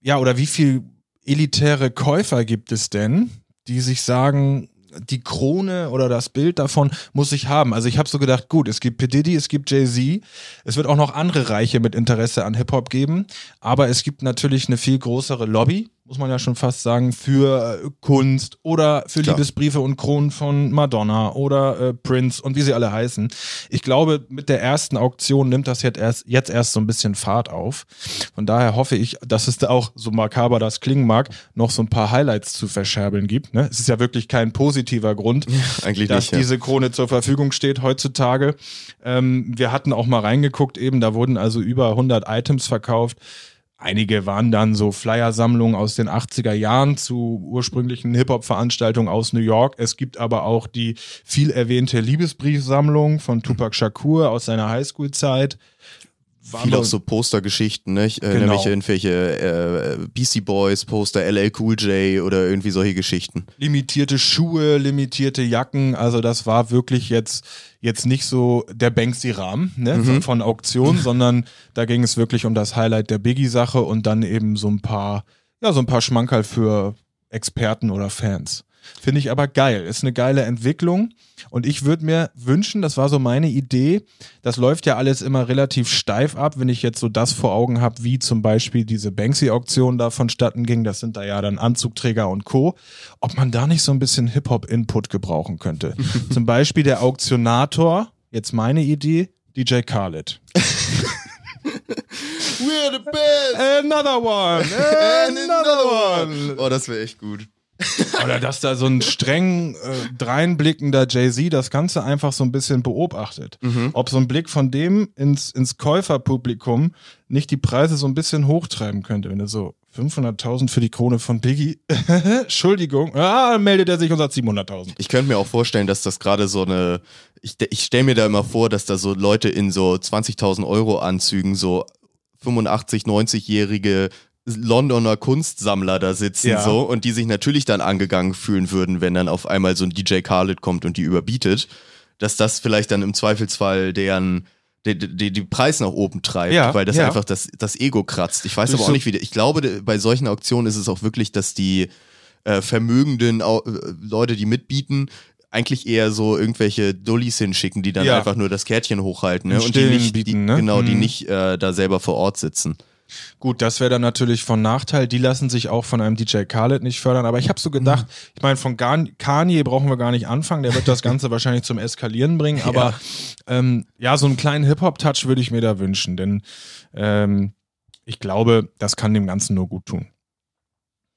ja, oder wie viel elitäre Käufer gibt es denn, die sich sagen, die Krone oder das Bild davon muss ich haben. Also ich habe so gedacht, gut, es gibt P. Diddy, es gibt Jay-Z, es wird auch noch andere Reiche mit Interesse an Hip-Hop geben, aber es gibt natürlich eine viel größere Lobby, muss man ja schon fast sagen, für äh, Kunst oder für Klar. Liebesbriefe und Kronen von Madonna oder äh, Prince und wie sie alle heißen. Ich glaube, mit der ersten Auktion nimmt das jetzt erst, jetzt erst so ein bisschen Fahrt auf. Von daher hoffe ich, dass es da auch, so makaber das klingen mag, noch so ein paar Highlights zu verscherbeln gibt. Ne? Es ist ja wirklich kein positiver Grund, Eigentlich dass nicht. Ja. diese Krone zur Verfügung steht heutzutage. Ähm, wir hatten auch mal reingeguckt eben, da wurden also über 100 Items verkauft. Einige waren dann so Flyer-Sammlungen aus den 80er Jahren zu ursprünglichen Hip-Hop-Veranstaltungen aus New York. Es gibt aber auch die viel erwähnte Liebesbriefsammlung von Tupac Shakur aus seiner Highschool-Zeit. War Viel auch so Postergeschichten, ne? Ich Genau. mich irgendwelche äh, BC Boys Poster, LL Cool J oder irgendwie solche Geschichten. limitierte Schuhe, limitierte Jacken. Also das war wirklich jetzt, jetzt nicht so der Banksy-Rahmen ne, von, von Auktion, sondern da ging es wirklich um das Highlight der Biggie-Sache und dann eben so ein paar, ja, so ein paar Schmankerl für Experten oder Fans. Finde ich aber geil. Ist eine geile Entwicklung. Und ich würde mir wünschen, das war so meine Idee, das läuft ja alles immer relativ steif ab, wenn ich jetzt so das vor Augen habe, wie zum Beispiel diese Banksy-Auktion da vonstatten ging. Das sind da ja dann Anzugträger und Co. Ob man da nicht so ein bisschen Hip-Hop-Input gebrauchen könnte. zum Beispiel der Auktionator, jetzt meine Idee, DJ Khaled. We're the best! Another one! Another one! Oh, das wäre echt gut. Oder dass da so ein streng äh, dreinblickender Jay-Z das Ganze einfach so ein bisschen beobachtet. Ob so ein Blick von dem ins, ins Käuferpublikum nicht die Preise so ein bisschen hochtreiben könnte. Wenn er so 500.000 für die Krone von Biggie, Entschuldigung, ah, meldet er sich und sagt 700.000. Ich könnte mir auch vorstellen, dass das gerade so eine. Ich, ich stelle mir da immer vor, dass da so Leute in so 20.000 Euro Anzügen, so 85, 90-jährige Londoner Kunstsammler da sitzen Ja. so und die sich natürlich dann angegangen fühlen würden, wenn dann auf einmal so ein DJ Khaled kommt und die überbietet, dass das vielleicht dann im Zweifelsfall deren die, die, die Preis nach oben treibt, Ja, weil das ja. einfach das, das Ego kratzt. Ich weiß Das aber auch nicht, wie. Ich glaube, bei solchen Auktionen ist es auch wirklich, dass die äh, vermögenden äh, Leute, die mitbieten, eigentlich eher so irgendwelche Dullis hinschicken, die dann Ja. einfach nur das Kärtchen hochhalten ne? Und die nicht, die, bieten, ne? genau, die Mhm. nicht äh, da selber vor Ort sitzen. Gut, das wäre dann natürlich von Nachteil. Die lassen sich auch von einem DJ Khaled nicht fördern. Aber ich habe so gedacht, ich meine, von Gan- Kanye brauchen wir gar nicht anfangen. Der wird das Ganze wahrscheinlich zum Eskalieren bringen. Aber ja, ähm, ja so einen kleinen Hip-Hop-Touch würde ich mir da wünschen. Denn ähm, ich glaube, das kann dem Ganzen nur gut tun.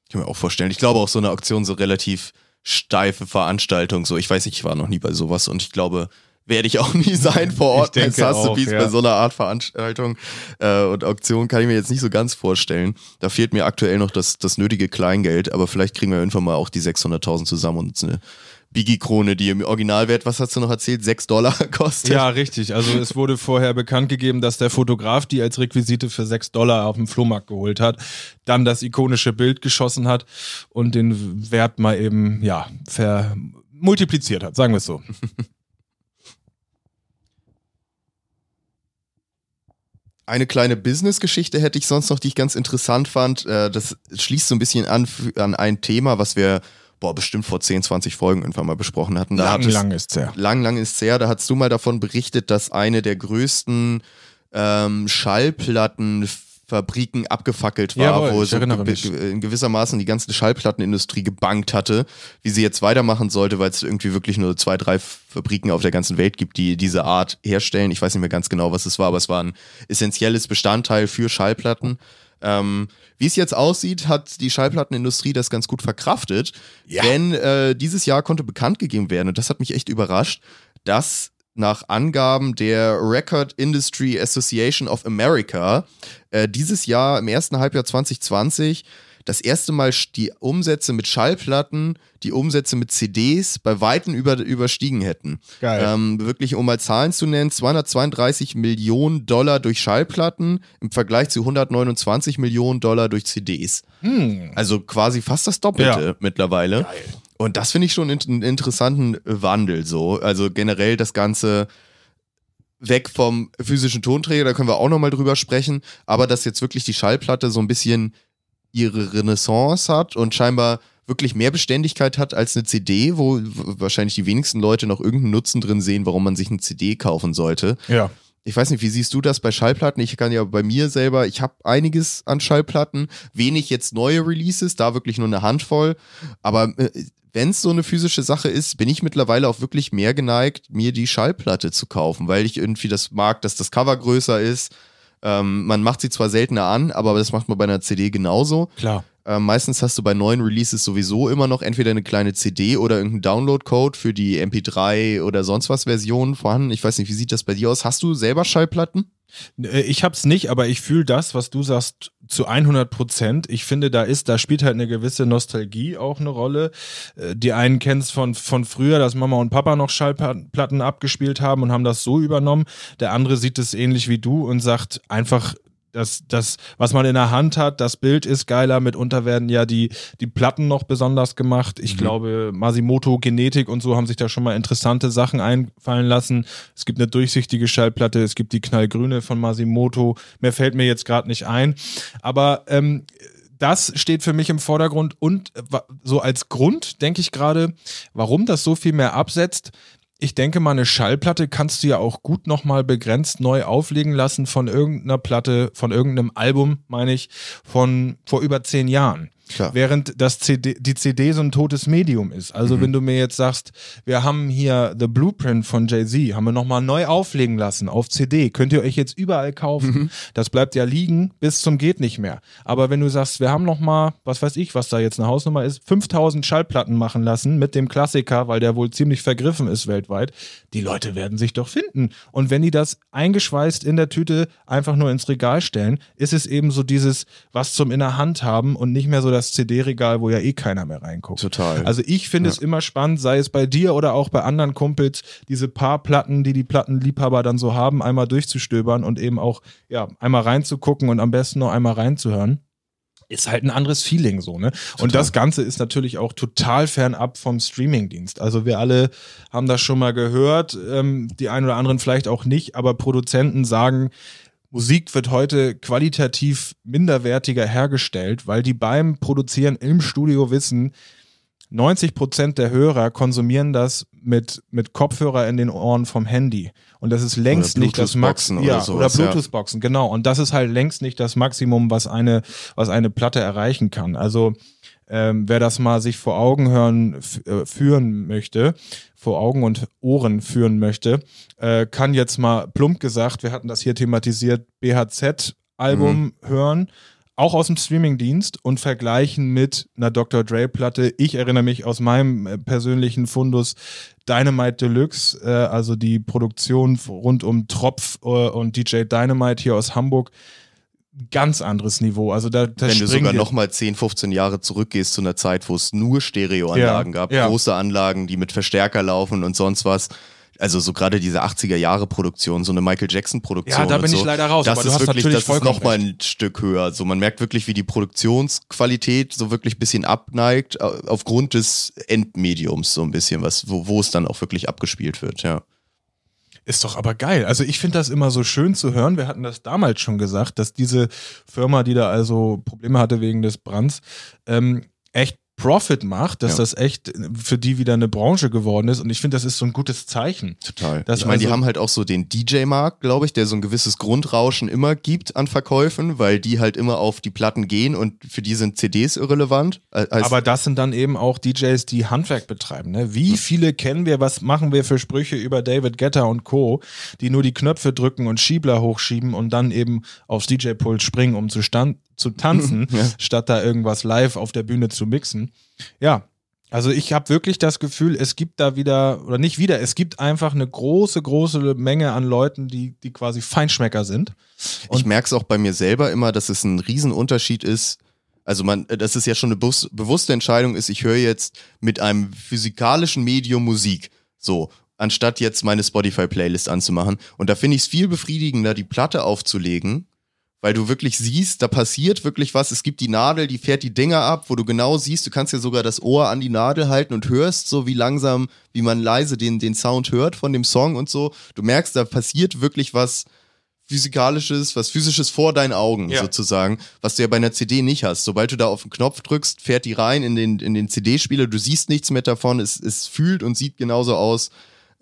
Ich kann mir auch vorstellen. Ich glaube auch so eine Auktion so relativ steife Veranstaltung. So, ich weiß nicht, ich war noch nie bei sowas und ich glaube, werde ich auch nie sein vor Ort auch, Sotheby's ja. bei so einer Art Veranstaltung äh, und Auktion kann ich mir jetzt nicht so ganz vorstellen. Da fehlt mir aktuell noch das, das nötige Kleingeld, aber vielleicht kriegen wir irgendwann mal auch die 600.000 zusammen und eine Biggie-Krone, die im Originalwert, was hast du noch erzählt, 6 Dollar kostet. Ja, richtig. Also es wurde vorher bekannt gegeben, dass der Fotograf die als Requisite für 6 Dollar auf dem Flohmarkt geholt hat, dann das ikonische Bild geschossen hat und den Wert mal eben, ja, ver, multipliziert hat, sagen wir es so. Eine kleine Business-Geschichte hätte ich sonst noch, die ich ganz interessant fand. Äh, Das schließt so ein bisschen an an ein Thema, was wir boah, bestimmt vor 10, 20 Folgen irgendwann mal besprochen hatten. Da lang, hattest- lang ist's her. lang, lang ist her, da hast du mal davon berichtet, dass eine der größten ähm, Schallplattenfabriken abgefackelt war, Jawohl, wo so in gewissermaßen die ganze Schallplattenindustrie gebankt hatte, wie sie jetzt weitermachen sollte, weil es irgendwie wirklich nur zwei, drei Fabriken auf der ganzen Welt gibt, die diese Art herstellen. Ich weiß nicht mehr ganz genau, was es war, aber es war ein essentielles Bestandteil für Schallplatten. Ähm, wie es jetzt aussieht, hat die Schallplattenindustrie das ganz gut verkraftet, denn äh, dieses Jahr konnte bekannt gegeben werden, und das hat mich echt überrascht, dass nach Angaben der Record Industry Association of America äh, dieses Jahr im ersten Halbjahr 2020 das erste Mal die Umsätze mit Schallplatten, die Umsätze mit CDs bei Weitem über, überstiegen hätten. Geil. Ähm, wirklich, um mal Zahlen zu nennen, 232 Millionen Dollar durch Schallplatten im Vergleich zu 129 Millionen Dollar durch CDs. Hm. Also quasi fast das Doppelte Ja. mittlerweile. Und das finde ich schon einen interessanten Wandel so. Also generell das Ganze weg vom physischen Tonträger, da können wir auch nochmal drüber sprechen, aber dass jetzt wirklich die Schallplatte so ein bisschen ihre Renaissance hat und scheinbar wirklich mehr Beständigkeit hat als eine CD, wo wahrscheinlich die wenigsten Leute noch irgendeinen Nutzen drin sehen, warum man sich eine CD kaufen sollte. Ja. Ich weiß nicht, wie siehst du das bei Schallplatten? Ich kann ja bei mir selber, ich habe einiges an Schallplatten, wenig jetzt neue Releases, da wirklich nur eine Handvoll. Aber äh, wenn es so eine physische Sache ist, bin ich mittlerweile auch wirklich mehr geneigt, mir die Schallplatte zu kaufen, weil ich irgendwie das mag, dass das Cover größer ist. Ähm, man macht sie zwar seltener an, aber das macht man bei einer CD genauso. Klar. Ähm, meistens hast du bei neuen Releases sowieso immer noch entweder eine kleine CD oder irgendeinen Download-Code für die MP3 oder sonst was Versionen vorhanden. Ich weiß nicht, wie sieht das bei dir aus? Hast du selber Schallplatten? Äh, Ich hab's nicht, aber ich fühle das, was du sagst, zu 100 Prozent. Ich finde, da ist, da spielt halt eine gewisse Nostalgie auch eine Rolle. Äh, Die einen kennen von, von früher, dass Mama und Papa noch Schallplatten abgespielt haben und haben das so übernommen. Der andere sieht es ähnlich wie du und sagt einfach, das, das, was man in der Hand hat, das Bild ist geiler. Mitunter werden ja die, die Platten noch besonders gemacht. Ich glaube, Masimoto Genetik und so haben sich da schon mal interessante Sachen einfallen lassen. Es gibt eine durchsichtige Schallplatte, es gibt die knallgrüne von Masimoto. Mehr fällt mir jetzt gerade nicht ein. Aber ähm, das steht für mich im Vordergrund und so als Grund denke ich gerade, warum das so viel mehr absetzt. Ich denke mal, eine Schallplatte kannst du ja auch gut nochmal begrenzt neu auflegen lassen von irgendeiner Platte, von irgendeinem Album, meine ich, von vor über zehn Jahren. Klar. Während das CD, die CD so ein totes Medium ist. Also wenn du mir jetzt sagst, wir haben hier The Blueprint von Jay-Z, haben wir nochmal neu auflegen lassen auf CD, könnt ihr euch jetzt überall kaufen. Das bleibt ja liegen bis zum geht nicht mehr. Aber wenn du sagst, wir haben nochmal, was weiß ich, was da jetzt eine Hausnummer ist, 5000 Schallplatten machen lassen mit dem Klassiker, weil der wohl ziemlich vergriffen ist weltweit, die Leute werden sich doch finden. Und wenn die das eingeschweißt in der Tüte einfach nur ins Regal stellen, ist es eben so dieses, was zum in der Hand haben und nicht mehr so das CD-Regal, wo ja eh keiner mehr reinguckt. Total. Also ich finde es immer spannend, sei es bei dir oder auch bei anderen Kumpels, diese paar Platten, die die Plattenliebhaber dann so haben, einmal durchzustöbern und eben auch ja einmal reinzugucken und am besten noch einmal reinzuhören. Ist halt ein anderes Feeling so, ne? Und das Ganze ist natürlich auch total fernab vom Streamingdienst. Also wir alle haben das schon mal gehört, ähm, die einen oder anderen vielleicht auch nicht, aber Produzenten sagen, Musik wird heute qualitativ minderwertiger hergestellt, weil die beim Produzieren im Studio wissen, 90 Prozent der Hörer konsumieren das mit, mit Kopfhörer in den Ohren vom Handy. Und das ist längst nicht das Max Bluetooth-Boxen oder ja, sowas, oder ja. Bluetooth-Boxen, genau. Und das ist halt längst nicht das Maximum, was eine, was eine Platte erreichen kann. Also ähm, wer das mal sich vor Augen hören, äh, führen möchte, vor Augen und Ohren führen möchte, äh, kann jetzt mal plump gesagt, wir hatten das hier thematisiert, BHZ-Album hören, auch aus dem Streamingdienst und vergleichen mit einer Dr. Dre-Platte. Ich erinnere mich aus meinem äh, persönlichen Fundus Dynamite Deluxe, äh, also die Produktion rund um Tropf äh, und DJ Dynamite hier aus Hamburg. Ganz anderes Niveau. Also da, da Wenn du sogar nochmal 10, 15 Jahre zurückgehst zu einer Zeit, wo es nur Stereoanlagen Ja, gab, ja. große Anlagen, die mit Verstärker laufen und sonst was. also so gerade diese 80er Jahre Produktion, so eine Michael Jackson Produktion. Ja, da bin so, ich leider raus, Das ist wirklich, das ist vollkommen noch mal ein Stück höher. So man merkt wirklich, wie die Produktionsqualität so wirklich ein bisschen abneigt au- aufgrund des Endmediums so ein bisschen, was wo, wo es dann auch wirklich abgespielt wird. Ja. Ist doch aber geil. Also ich finde das immer so schön zu hören. Wir hatten das damals schon gesagt, dass diese Firma, die da also Probleme hatte wegen des Brands, ähm, echt Profit macht, dass Ja. das echt für die wieder eine Branche geworden ist. Und ich finde, das ist so ein gutes Zeichen. Total. Ich meine, die also- haben halt auch so den DJ-Markt, glaube ich, der so ein gewisses Grundrauschen immer gibt an Verkäufen, weil die halt immer auf die Platten gehen und für die sind CDs irrelevant. Äh, als- Aber das sind dann eben auch DJs, die Handwerk betreiben. Ne? Wie viele kennen wir, was machen wir für Sprüche über David Guetta und Co., die nur die Knöpfe drücken und Schiebler hochschieben und dann eben aufs DJ-Pult springen, um zu, stand, zu tanzen, statt da irgendwas live auf der Bühne zu mixen. Ja, also ich habe wirklich das Gefühl, es gibt da wieder, oder nicht wieder, es gibt einfach eine große, große Menge an Leuten, die, die quasi Feinschmecker sind. ich merke es auch bei mir selber immer, dass es ein Riesenunterschied ist. Also man, dass es ja schon eine bewusste Entscheidung ist, ich höre jetzt mit einem physikalischen Medium Musik. So, anstatt jetzt meine Spotify-Playlist anzumachen. Und da finde ich es viel befriedigender, die Platte aufzulegen, weil du wirklich siehst, da passiert wirklich was. Es gibt die Nadel, die fährt die Dinger ab, wo du genau siehst, du kannst ja sogar das Ohr an die Nadel halten und hörst so, wie langsam, wie man leise den, den Sound hört von dem Song und so. Du merkst, da passiert wirklich was physikalisches, was physisches vor deinen Augen Ja. sozusagen, was du ja bei einer CD nicht hast. Sobald du da auf den Knopf drückst, fährt die rein in den, in den CD-Spieler, du siehst nichts mehr davon, es, es fühlt und sieht genauso aus,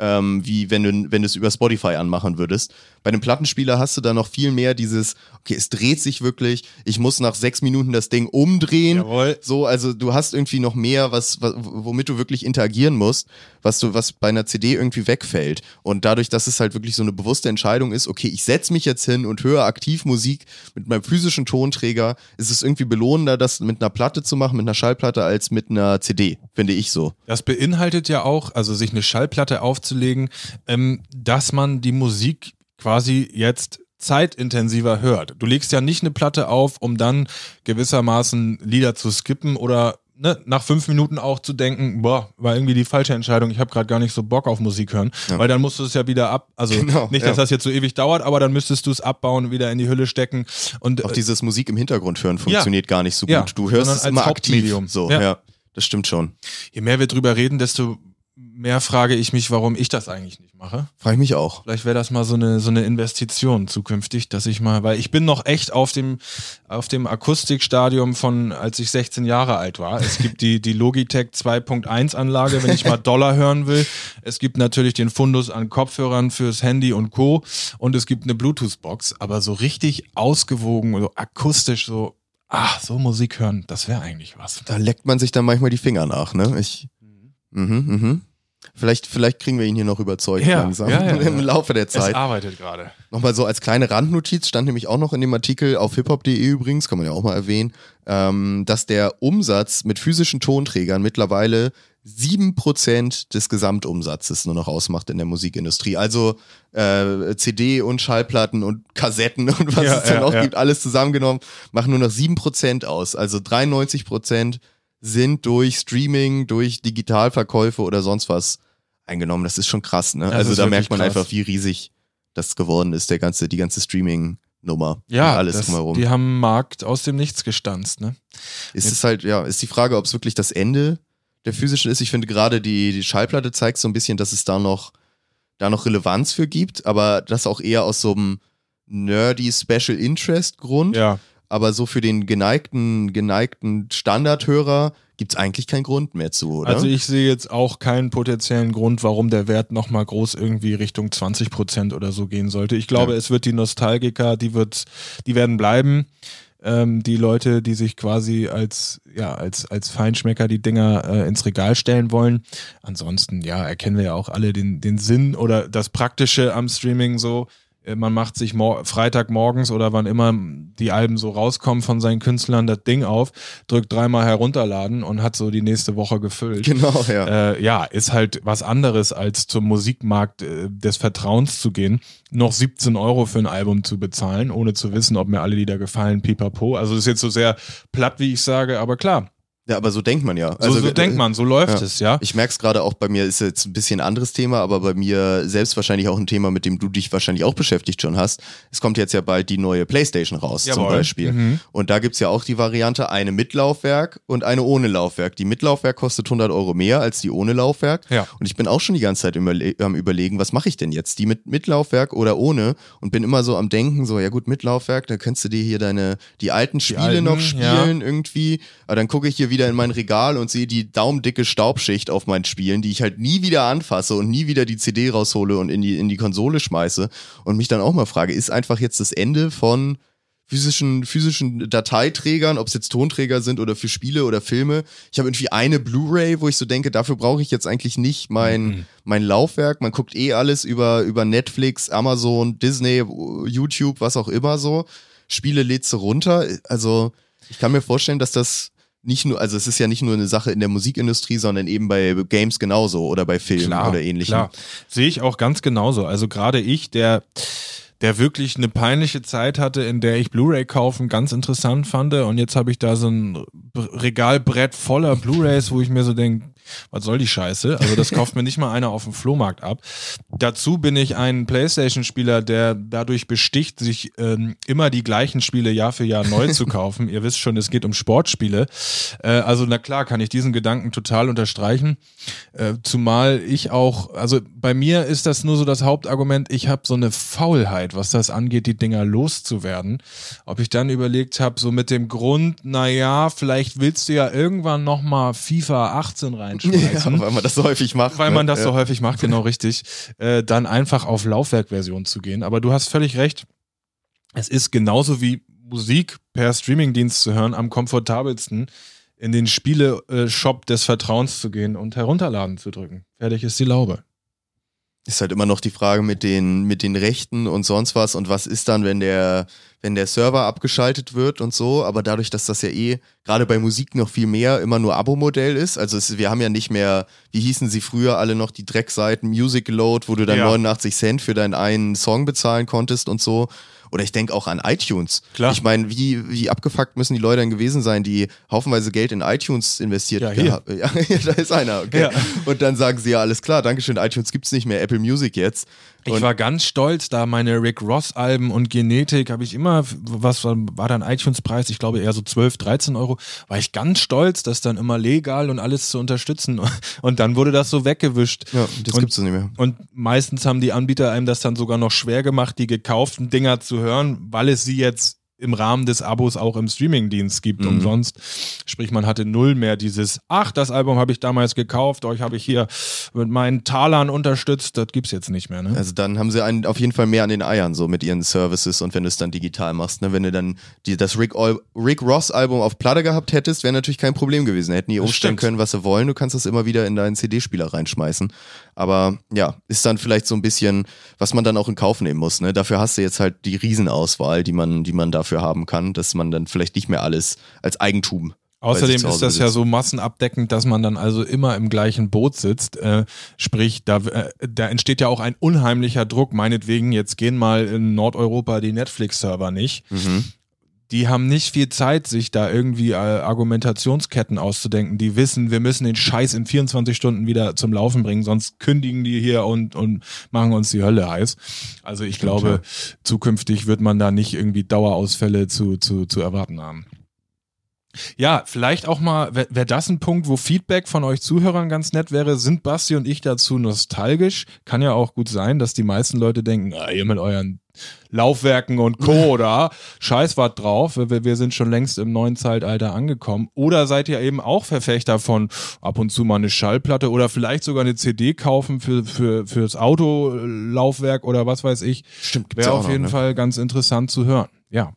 ähm, wie wenn du, wenn du es über Spotify anmachen würdest. Bei einem Plattenspieler hast du da noch viel mehr dieses, okay, es dreht sich wirklich, ich muss nach sechs Minuten das Ding umdrehen. Jawohl. So, also du hast irgendwie noch mehr, was, womit du wirklich interagieren musst, was du, was bei einer CD irgendwie wegfällt. Und dadurch, dass es halt wirklich so eine bewusste Entscheidung ist, okay, ich setze mich jetzt hin und höre aktiv Musik mit meinem physischen Tonträger, ist es irgendwie belohnender, das mit einer Platte zu machen, mit einer Schallplatte, als mit einer CD, finde ich so. Das beinhaltet ja auch, also sich eine Schallplatte aufzulegen, ähm, dass man die Musik quasi jetzt zeitintensiver hört. Du legst ja nicht eine Platte auf, um dann gewissermaßen Lieder zu skippen oder ne, nach fünf Minuten auch zu denken, boah, war irgendwie die falsche Entscheidung, ich habe gerade gar nicht so Bock auf Musik hören, weil dann musst du es ja wieder ab, also Genau, nicht, dass ja. das jetzt so ewig dauert, aber dann müsstest du es abbauen, wieder in die Hülle stecken und Auch äh, dieses Musik im Hintergrund hören funktioniert gar nicht so gut. Ja, du hörst es als immer aktiv. So, Ja. ja. das stimmt schon. je mehr wir drüber reden, desto mehr frage ich mich, warum ich das eigentlich nicht mache. Frage ich mich auch. Vielleicht wäre das mal so eine, so eine Investition zukünftig, dass ich mal, weil ich bin noch echt auf dem, auf dem Akustikstadium von, als ich 16 Jahre alt war. Es gibt die, die Logitech 2.1 Anlage, wenn ich mal Dollar hören will. Es gibt natürlich den Fundus an Kopfhörern fürs Handy und Co. Und es gibt eine Bluetooth-Box, aber so richtig ausgewogen, so akustisch, so, ah, so Musik hören, das wäre eigentlich was. Da leckt man sich dann manchmal die Finger nach, ne? Ich. Mhm, mhm. Vielleicht, vielleicht kriegen wir ihn hier noch überzeugt Ja, langsam ja, ja, im. Laufe der Es Zeit. arbeitet gerade. Nochmal so als kleine Randnotiz, stand nämlich auch noch in dem Artikel auf hiphop.de übrigens, kann man ja auch mal erwähnen, ähm, dass der Umsatz mit physischen Tonträgern mittlerweile 7% des Gesamtumsatzes nur noch ausmacht in der Musikindustrie. Also äh, CD und Schallplatten und Kassetten und was es auch ja. gibt, alles zusammengenommen, machen nur noch 7% aus. Also 93% sind durch Streaming, durch Digitalverkäufe oder sonst was eingenommen. Das ist schon krass, ne? Das also da merkt man krass. einfach, wie riesig das geworden ist, der ganze, die ganze Streaming-Nummer. Ja, und alles das, drumherum. die haben einen Markt aus dem Nichts gestanzt, ne? ist es halt, ja, ist die Frage, ob es wirklich das Ende der physischen ist. Ich finde gerade die, die Schallplatte zeigt so ein bisschen, dass es da noch, da noch Relevanz für gibt, aber das auch eher aus so einem nerdy Special Interest Grund. Ja. Aber so für den geneigten, geneigten Standardhörer gibt es eigentlich keinen Grund mehr zu, oder? Also ich sehe jetzt auch keinen potenziellen Grund, warum der Wert nochmal groß irgendwie Richtung 20% oder so gehen sollte. Ich glaube, Ja. es wird die Nostalgiker, die wird, die werden bleiben. Ähm, die Leute, die sich quasi als, ja, als, als Feinschmecker die Dinger äh, ins Regal stellen wollen. Ansonsten, ja, erkennen wir ja auch alle den, den Sinn oder das Praktische am Streaming so. Äh, Man macht sich mor Freitagmorgens oder wann immer die Alben so rauskommen von seinen Künstlern das Ding auf, drückt dreimal herunterladen und hat so die nächste Woche gefüllt. genau, ja. Äh, ja, ist halt was anderes als zum Musikmarkt äh, des Vertrauens zu gehen, noch 17 Euro für ein Album zu bezahlen, ohne zu wissen, ob mir alle Lieder gefallen, pipapo. Also ist jetzt so sehr platt, wie ich sage, aber klar. Ja, aber so denkt man ja. So, so äh, denkt man, so läuft ja. es, ja. Ich merke es gerade auch bei mir, ist jetzt ein bisschen ein anderes Thema, aber bei mir selbst wahrscheinlich auch ein Thema, mit dem du dich wahrscheinlich auch beschäftigt schon hast. Es kommt jetzt ja bald die neue Playstation raus, zum Jawohl. Beispiel. Mhm. Und da gibt's ja auch die Variante, eine mit Laufwerk und eine ohne Laufwerk. Die mit Laufwerk kostet 100 Euro mehr als die ohne Laufwerk. Ja. Und ich bin auch schon die ganze Zeit überle am überlegen, was mache ich denn jetzt? Die mit, mit Laufwerk oder ohne? Und bin immer so am Denken, so, ja gut, mit Laufwerk, dann könntest du dir hier deine, die alten Spiele alten, noch ja. spielen irgendwie. Aber dann gucke ich hier wieder in mein Regal und sehe die daumendicke Staubschicht auf meinen Spielen, die ich halt nie wieder anfasse und nie wieder die CD raushole und in die, in die Konsole schmeiße. Und mich dann auch mal frage, ist einfach jetzt das Ende von physischen, physischen Dateiträgern, ob es jetzt Tonträger sind oder für Spiele oder Filme. Ich habe irgendwie eine Blu-ray, wo ich so denke, dafür brauche ich jetzt eigentlich nicht mein, Mhm. mein Laufwerk. Man guckt eh alles über, über Netflix, Amazon, Disney, YouTube, was auch immer so. Spiele lädst du runter. Also ich kann mir vorstellen, dass das nicht nur, also es ist ja nicht nur eine Sache in der Musikindustrie, sondern eben bei Games genauso oder bei Filmen oder ähnlichem. Klar, sehe ich auch ganz genauso. Also gerade ich, der der wirklich eine peinliche Zeit hatte, in der ich Blu-ray kaufen ganz interessant fand. Und jetzt habe ich da so ein Regalbrett voller Blu-rays, wo ich mir so denke, was soll die Scheiße? Also das kauft mir nicht mal einer auf dem Flohmarkt ab. Dazu bin ich ein Playstation-Spieler, der dadurch besticht, sich ähm, immer die gleichen Spiele Jahr für Jahr neu zu kaufen. Ihr wisst schon, es geht um Sportspiele. Äh, also na klar, kann ich diesen Gedanken total unterstreichen. Äh, zumal ich auch, also bei mir ist das nur so das Hauptargument, ich habe so eine Faulheit, was das angeht, die Dinger loszuwerden. Ob ich dann überlegt habe, so mit dem Grund, naja, vielleicht willst du ja irgendwann nochmal FIFA 18 reinschmeißen. Ja, weil man das so häufig macht. Weil ne? man das ja. so häufig macht, genau richtig, äh, dann einfach auf Laufwerkversion zu gehen. Aber du hast völlig recht. Es ist genauso wie Musik per Streamingdienst zu hören am komfortabelsten in den Spiele-Shop des Vertrauens zu gehen und herunterladen zu drücken. Fertig ist die Laube. Ist halt immer noch die Frage mit den, mit den Rechten und sonst was und was ist dann, wenn der, wenn der Server abgeschaltet wird und so. Aber dadurch, dass das ja eh gerade bei Musik noch viel mehr immer nur Abo-Modell ist, also es, wir haben ja nicht mehr, wie hießen sie früher alle noch, die Dreckseiten Music Load, wo du dann Ja. 89 Cent für deinen einen Song bezahlen konntest und so. Oder ich denke auch an iTunes. Klar. Ich meine, wie, wie abgefuckt müssen die Leute dann gewesen sein, die haufenweise Geld in iTunes investiert Ja, hier. gehabt- Ja, da ist einer, okay. Ja. Und dann sagen sie ja, alles klar, Dankeschön, iTunes gibt's nicht mehr, Apple Music jetzt. Ich Und- war ganz stolz, da meine Rick Ross Alben und Genetik habe ich immer, was war, war dann iTunes-Preis? Ich glaube eher so 12, 13 Euro. War ich ganz stolz, das dann immer legal und alles zu unterstützen. Und dann wurde das so weggewischt. Ja, das und, gibt's nicht mehr. Und meistens haben die Anbieter einem das dann sogar noch schwer gemacht, die gekauften Dinger zu hören, weil es sie jetzt im Rahmen des Abos auch im Streamingdienst gibt Mhm. umsonst. Sprich, man hatte null mehr dieses, ach, das Album habe ich damals gekauft, euch habe ich hier mit meinen Talern unterstützt, das gibt's jetzt nicht mehr, ne? Also dann haben sie einen auf jeden Fall mehr an den Eiern, so mit ihren Services und wenn du es dann digital machst, ne? Wenn du dann die, das Rick, Rick Ross Album auf Platte gehabt hättest, wäre natürlich kein Problem gewesen. Hätten die umstellen können, was sie wollen. Du kannst das immer wieder in deinen CD-Spieler reinschmeißen. Aber ja, ist dann vielleicht so ein bisschen, was man dann auch in Kauf nehmen muss. Ne? Dafür hast du jetzt halt die Riesenauswahl, die man, die man dafür haben kann, dass man dann vielleicht nicht mehr alles als Eigentum. Außerdem ist das ja so massenabdeckend, dass man dann also immer im gleichen Boot sitzt. Äh, sprich, da, äh, da entsteht ja auch ein unheimlicher Druck. Meinetwegen, jetzt gehen mal in Nordeuropa die Netflix-Server nicht. Mhm. Die haben nicht viel Zeit, sich da irgendwie äh, Argumentationsketten auszudenken. Die wissen, wir müssen den Scheiß in 24 Stunden wieder zum Laufen bringen, sonst kündigen die hier und, und machen uns die Hölle heiß. Also ich glaube, zukünftig wird man da nicht irgendwie Dauerausfälle zu, zu, zu erwarten haben. Ja, vielleicht auch mal, wäre wär das ein Punkt, wo Feedback von euch Zuhörern ganz nett wäre. Sind Basti und ich dazu nostalgisch? Kann ja auch gut sein, dass die meisten Leute denken, ah, ihr mit euren Laufwerken und Co. oder Scheiß was drauf. Wir, wir sind schon längst im neuen Zeitalter angekommen. Oder seid ihr eben auch Verfechter von ab und zu mal eine Schallplatte oder vielleicht sogar eine CD kaufen für, für, fürs Autolaufwerk oder was weiß ich. Stimmt, gibt's Wäre auf noch, jeden ne? Fall ganz interessant zu hören. Ja.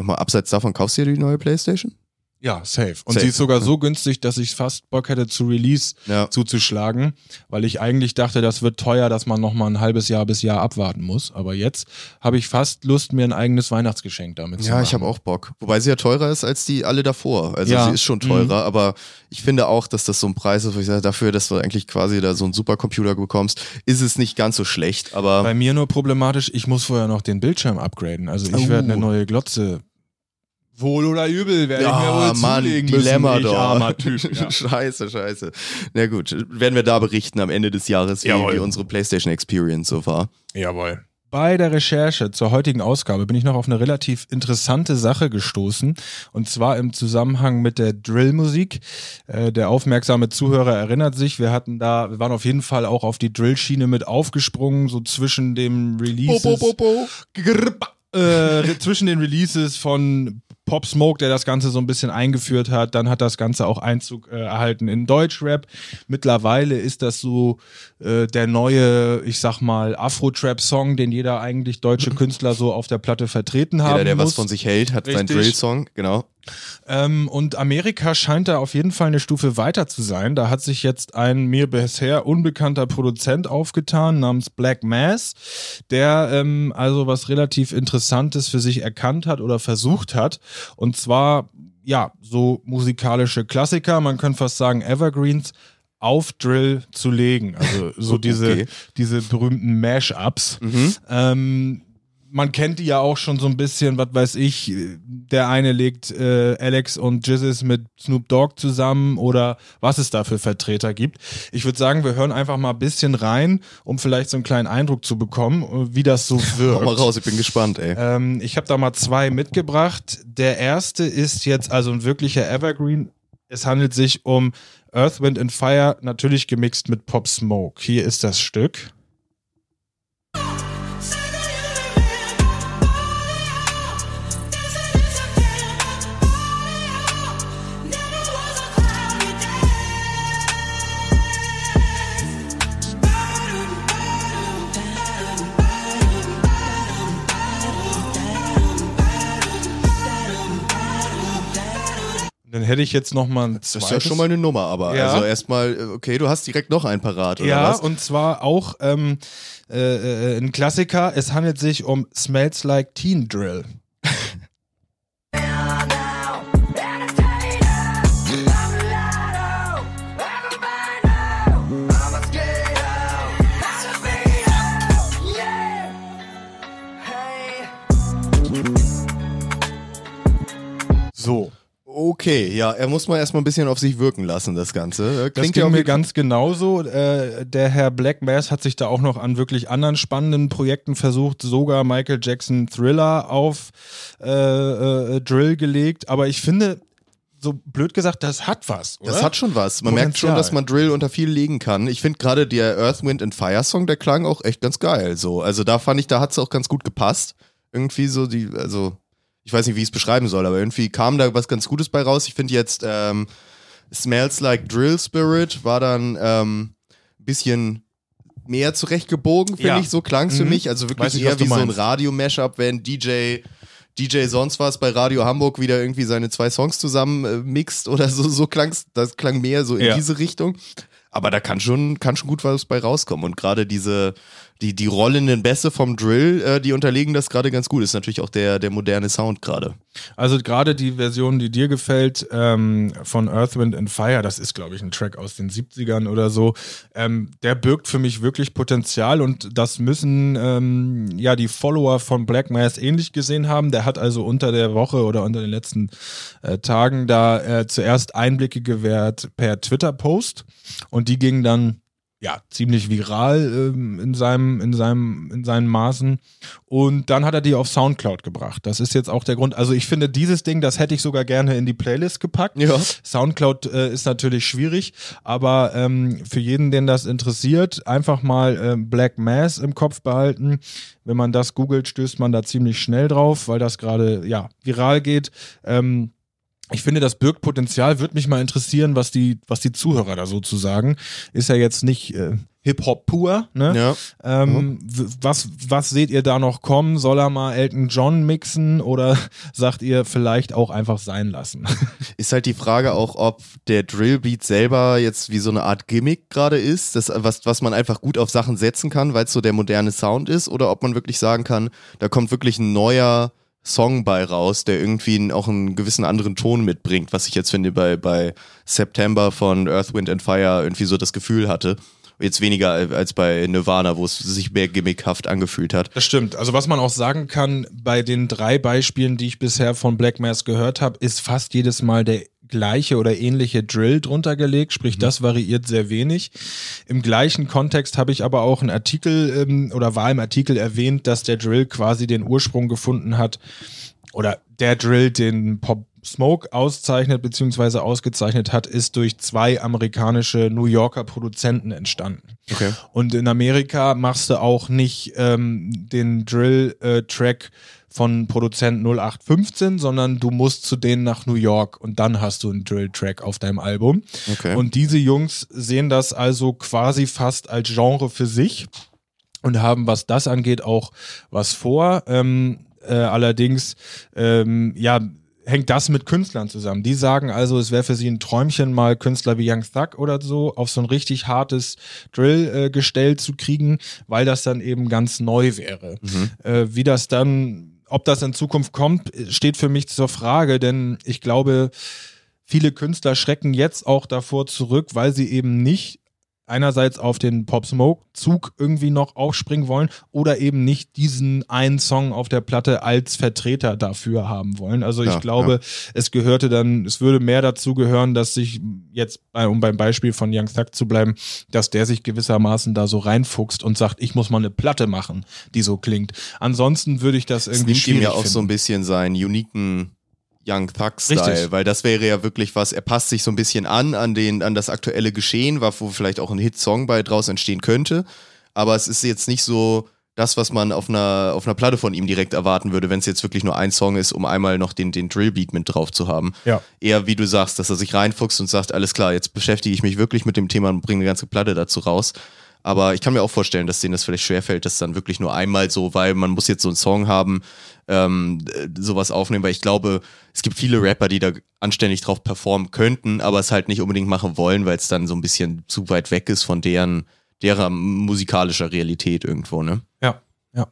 Nochmal abseits davon, kaufst du dir die neue Playstation? Ja, safe. Und Safe, sie ist sogar ja. so günstig, dass ich fast Bock hätte zu Release Ja. zuzuschlagen, weil ich eigentlich dachte, das wird teuer, dass man noch mal ein halbes Jahr bis Jahr abwarten muss. Aber jetzt habe ich fast Lust, mir ein eigenes Weihnachtsgeschenk damit zu Ja, machen. ich habe auch Bock. Wobei sie ja teurer ist als die alle davor. Also Ja. sie ist schon teurer, aber ich finde auch, dass das so ein Preis ist, wo ich sage, dafür, dass du eigentlich quasi da so einen Supercomputer bekommst, ist es nicht ganz so schlecht. Aber Bei mir nur problematisch, ich muss vorher noch den Bildschirm upgraden. Also ich Oh. werde eine neue Glotze Wohl oder übel werde ich mir Ja, wohl Mann, zulegen Dilemma müssen, ich doch. armer Typ. Ja. scheiße, scheiße. Na gut, werden wir da berichten am Ende des Jahres, wie, wie unsere PlayStation Experience so war. Jawohl. Bei der Recherche zur heutigen Ausgabe bin ich noch auf eine relativ interessante Sache gestoßen. Und zwar im Zusammenhang mit der Drillmusik. Äh, der aufmerksame Zuhörer erinnert sich, wir hatten da, wir waren auf jeden Fall auch auf die Drillschiene mit aufgesprungen, so zwischen dem Releases. Äh, zwischen den Releases von Pop Smoke, der das Ganze so ein bisschen eingeführt hat, dann hat das Ganze auch Einzug äh, erhalten in Deutschrap. Mittlerweile ist das so äh, der neue, ich sag mal, Afro-Trap-Song, den jeder eigentlich deutsche Künstler so auf der Platte vertreten haben Jeder, der muss. was von sich hält, hat seinen Richtig. Drill-Song, genau. Ähm, und Amerika scheint da auf jeden Fall eine Stufe weiter zu sein. Da hat sich jetzt ein mir bisher unbekannter Produzent aufgetan namens Black Mass, der ähm, also was relativ Interessantes für sich erkannt hat oder versucht hat. Und zwar, ja, so musikalische Klassiker, man könnte fast sagen Evergreens, auf Drill zu legen. Also so diese, Okay. diese berühmten Mash-Ups. Mhm. Ähm, man kennt die ja auch schon so ein bisschen, was weiß ich, der eine legt äh, Alex und Jizzes mit Snoop Dogg zusammen oder was es da für Vertreter gibt. Ich würde sagen, wir hören einfach mal ein bisschen rein, um vielleicht so einen kleinen Eindruck zu bekommen, äh, wie das so Hau mal wirkt. raus, ich bin gespannt, ey. Ähm, ich habe da mal zwei mitgebracht. Der erste ist jetzt also ein wirklicher Evergreen. Es handelt sich um Earth, Wind and Fire, natürlich gemixt mit Pop Smoke. Hier ist das Stück. Hätte ich jetzt noch mal ein Das ist ja schon mal eine Nummer, aber Ja. also erstmal, okay, du hast direkt noch ein parat, oder Ja, was? und zwar auch ähm, äh, äh, ein Klassiker. Es handelt sich um Smells Like Teen Drill. Okay, ja, er muss mal erstmal ein bisschen auf sich wirken lassen, das Ganze. Äh, Das Klingt ging ja mir ganz genauso. Äh, der Herr Black Mass hat sich da auch noch an wirklich anderen spannenden Projekten versucht, sogar Michael Jackson Thriller auf äh, äh, Drill gelegt. Aber ich finde, so blöd gesagt, das hat was. Oder? Das hat schon was. Man merkt schon, Potenzial. dass man Drill unter viel legen kann. Ich finde gerade der Earth, Wind and Fire Song, der klang auch echt ganz geil. So, also da fand ich, da hat es auch ganz gut gepasst. Irgendwie so die, also ich weiß nicht, wie ich es beschreiben soll, aber irgendwie kam da was ganz Gutes bei raus. Ich finde jetzt ähm, Smells Like Drill Spirit war dann ähm, ein bisschen mehr zurechtgebogen, finde Ja. ich. So klang es für Mhm. mich. Also wirklich ich, eher wie so ein meinst. Radio-Mashup, wenn DJ DJ sonst was bei Radio Hamburg wieder irgendwie seine zwei Songs zusammen äh, mixt oder so, so klang's, das klang mehr so in Ja. diese Richtung. Aber da kann schon, kann schon gut was bei rauskommen. Und gerade diese, die, die rollenden Bässe vom Drill, äh, die unterlegen das gerade ganz gut. Ist natürlich auch der, der moderne Sound gerade. Also gerade die Version, die dir gefällt, ähm, von Earth, Wind and Fire, das ist, glaube ich, ein Track aus den 70ern oder so, ähm, der birgt für mich wirklich Potenzial und das müssen ähm, ja die Follower von Black Mass ähnlich gesehen haben. Der hat also unter der Woche oder unter den letzten äh, Tagen da äh, zuerst Einblicke gewährt per Twitter-Post und die gingen dann ja, ziemlich viral ähm, in, seinem, in, seinem, in seinen Maßen. Und dann hat er die auf Soundcloud gebracht. Das ist jetzt auch der Grund. Also ich finde, dieses Ding, das hätte ich sogar gerne in die Playlist gepackt. Ja. Soundcloud äh, ist natürlich schwierig, aber ähm, für jeden, den das interessiert, einfach mal ähm, Black Mass im Kopf behalten. Wenn man das googelt, stößt man da ziemlich schnell drauf, weil das gerade ja viral geht. Ähm, ich finde, das birgt Potenzial. Würde mich mal interessieren, was die, was die Zuhörer da so zu sagen. Ist ja jetzt nicht äh, Hip-Hop pur, ne? Ja. Ähm, w- was, was seht ihr da noch kommen? Soll er mal Elton John mixen oder sagt ihr vielleicht auch einfach sein lassen? Ist halt die Frage auch, ob der Drillbeat selber jetzt wie so eine Art Gimmick gerade ist, das, was, was man einfach gut auf Sachen setzen kann, weil es so der moderne Sound ist, oder ob man wirklich sagen kann, da kommt wirklich ein neuer Song bei raus, der irgendwie auch einen gewissen anderen Ton mitbringt, was ich jetzt finde bei, bei September von Earth, Wind and Fire irgendwie so das Gefühl hatte. Jetzt weniger als bei Nirvana, wo es sich mehr gimmickhaft angefühlt hat. Das stimmt. Also was man auch sagen kann, bei den drei Beispielen, die ich bisher von Black Mass gehört habe, ist fast jedes Mal der gleiche oder ähnliche Drill drunter gelegt, sprich mhm. das variiert sehr wenig. Im gleichen Kontext habe ich aber auch einen Artikel ähm, oder war im Artikel erwähnt, dass der Drill quasi den Ursprung gefunden hat oder der Drill den Pop Smoke auszeichnet bzw. ausgezeichnet hat, ist durch zwei amerikanische New Yorker Produzenten entstanden. Okay. Und in Amerika machst du auch nicht ähm, den Drill-Track äh, von Produzent 0815, sondern du musst zu denen nach New York und dann hast du einen Drill-Track auf deinem Album. Okay. Und diese Jungs sehen das also quasi fast als Genre für sich und haben, was das angeht, auch was vor. Ähm, äh, allerdings, ähm, ja, hängt das mit Künstlern zusammen. Die sagen also, es wäre für sie ein Träumchen, mal Künstler wie Young Thug oder so auf so ein richtig hartes Drill-Gestell äh, zu kriegen, weil das dann eben ganz neu wäre. Mhm. Äh, wie das dann ob das in Zukunft kommt, steht für mich zur Frage, denn ich glaube, viele Künstler schrecken jetzt auch davor zurück, weil sie eben nicht einerseits auf den Pop Smoke Zug irgendwie noch aufspringen wollen oder eben nicht diesen einen Song auf der Platte als Vertreter dafür haben wollen. Also ich ja, glaube, ja. es gehörte dann, es würde mehr dazu gehören, dass sich jetzt, um beim Beispiel von Young Thug zu bleiben, dass der sich gewissermaßen da so reinfuchst und sagt, ich muss mal eine Platte machen, die so klingt. Ansonsten würde ich das irgendwie es nimmt ihm ja auch finden. so ein bisschen seinen uniken Young Thug-Style, weil das wäre ja wirklich was, er passt sich so ein bisschen an, an, den, an das aktuelle Geschehen, wo vielleicht auch ein Hit-Song bei draus entstehen könnte. Aber es ist jetzt nicht so das, was man auf einer, auf einer Platte von ihm direkt erwarten würde, wenn es jetzt wirklich nur ein Song ist, um einmal noch den, den Drillbeat mit drauf zu haben. Ja. Eher wie du sagst, dass er sich reinfuchst und sagt, alles klar, jetzt beschäftige ich mich wirklich mit dem Thema und bringe eine ganze Platte dazu raus. Aber ich kann mir auch vorstellen, dass denen das vielleicht schwerfällt, das dann wirklich nur einmal so, weil man muss jetzt so einen Song haben, ähm, sowas aufnehmen, weil ich glaube, es gibt viele Rapper, die da anständig drauf performen könnten, aber es halt nicht unbedingt machen wollen, weil es dann so ein bisschen zu weit weg ist von deren, deren musikalischer Realität irgendwo, ne? Ja, ja.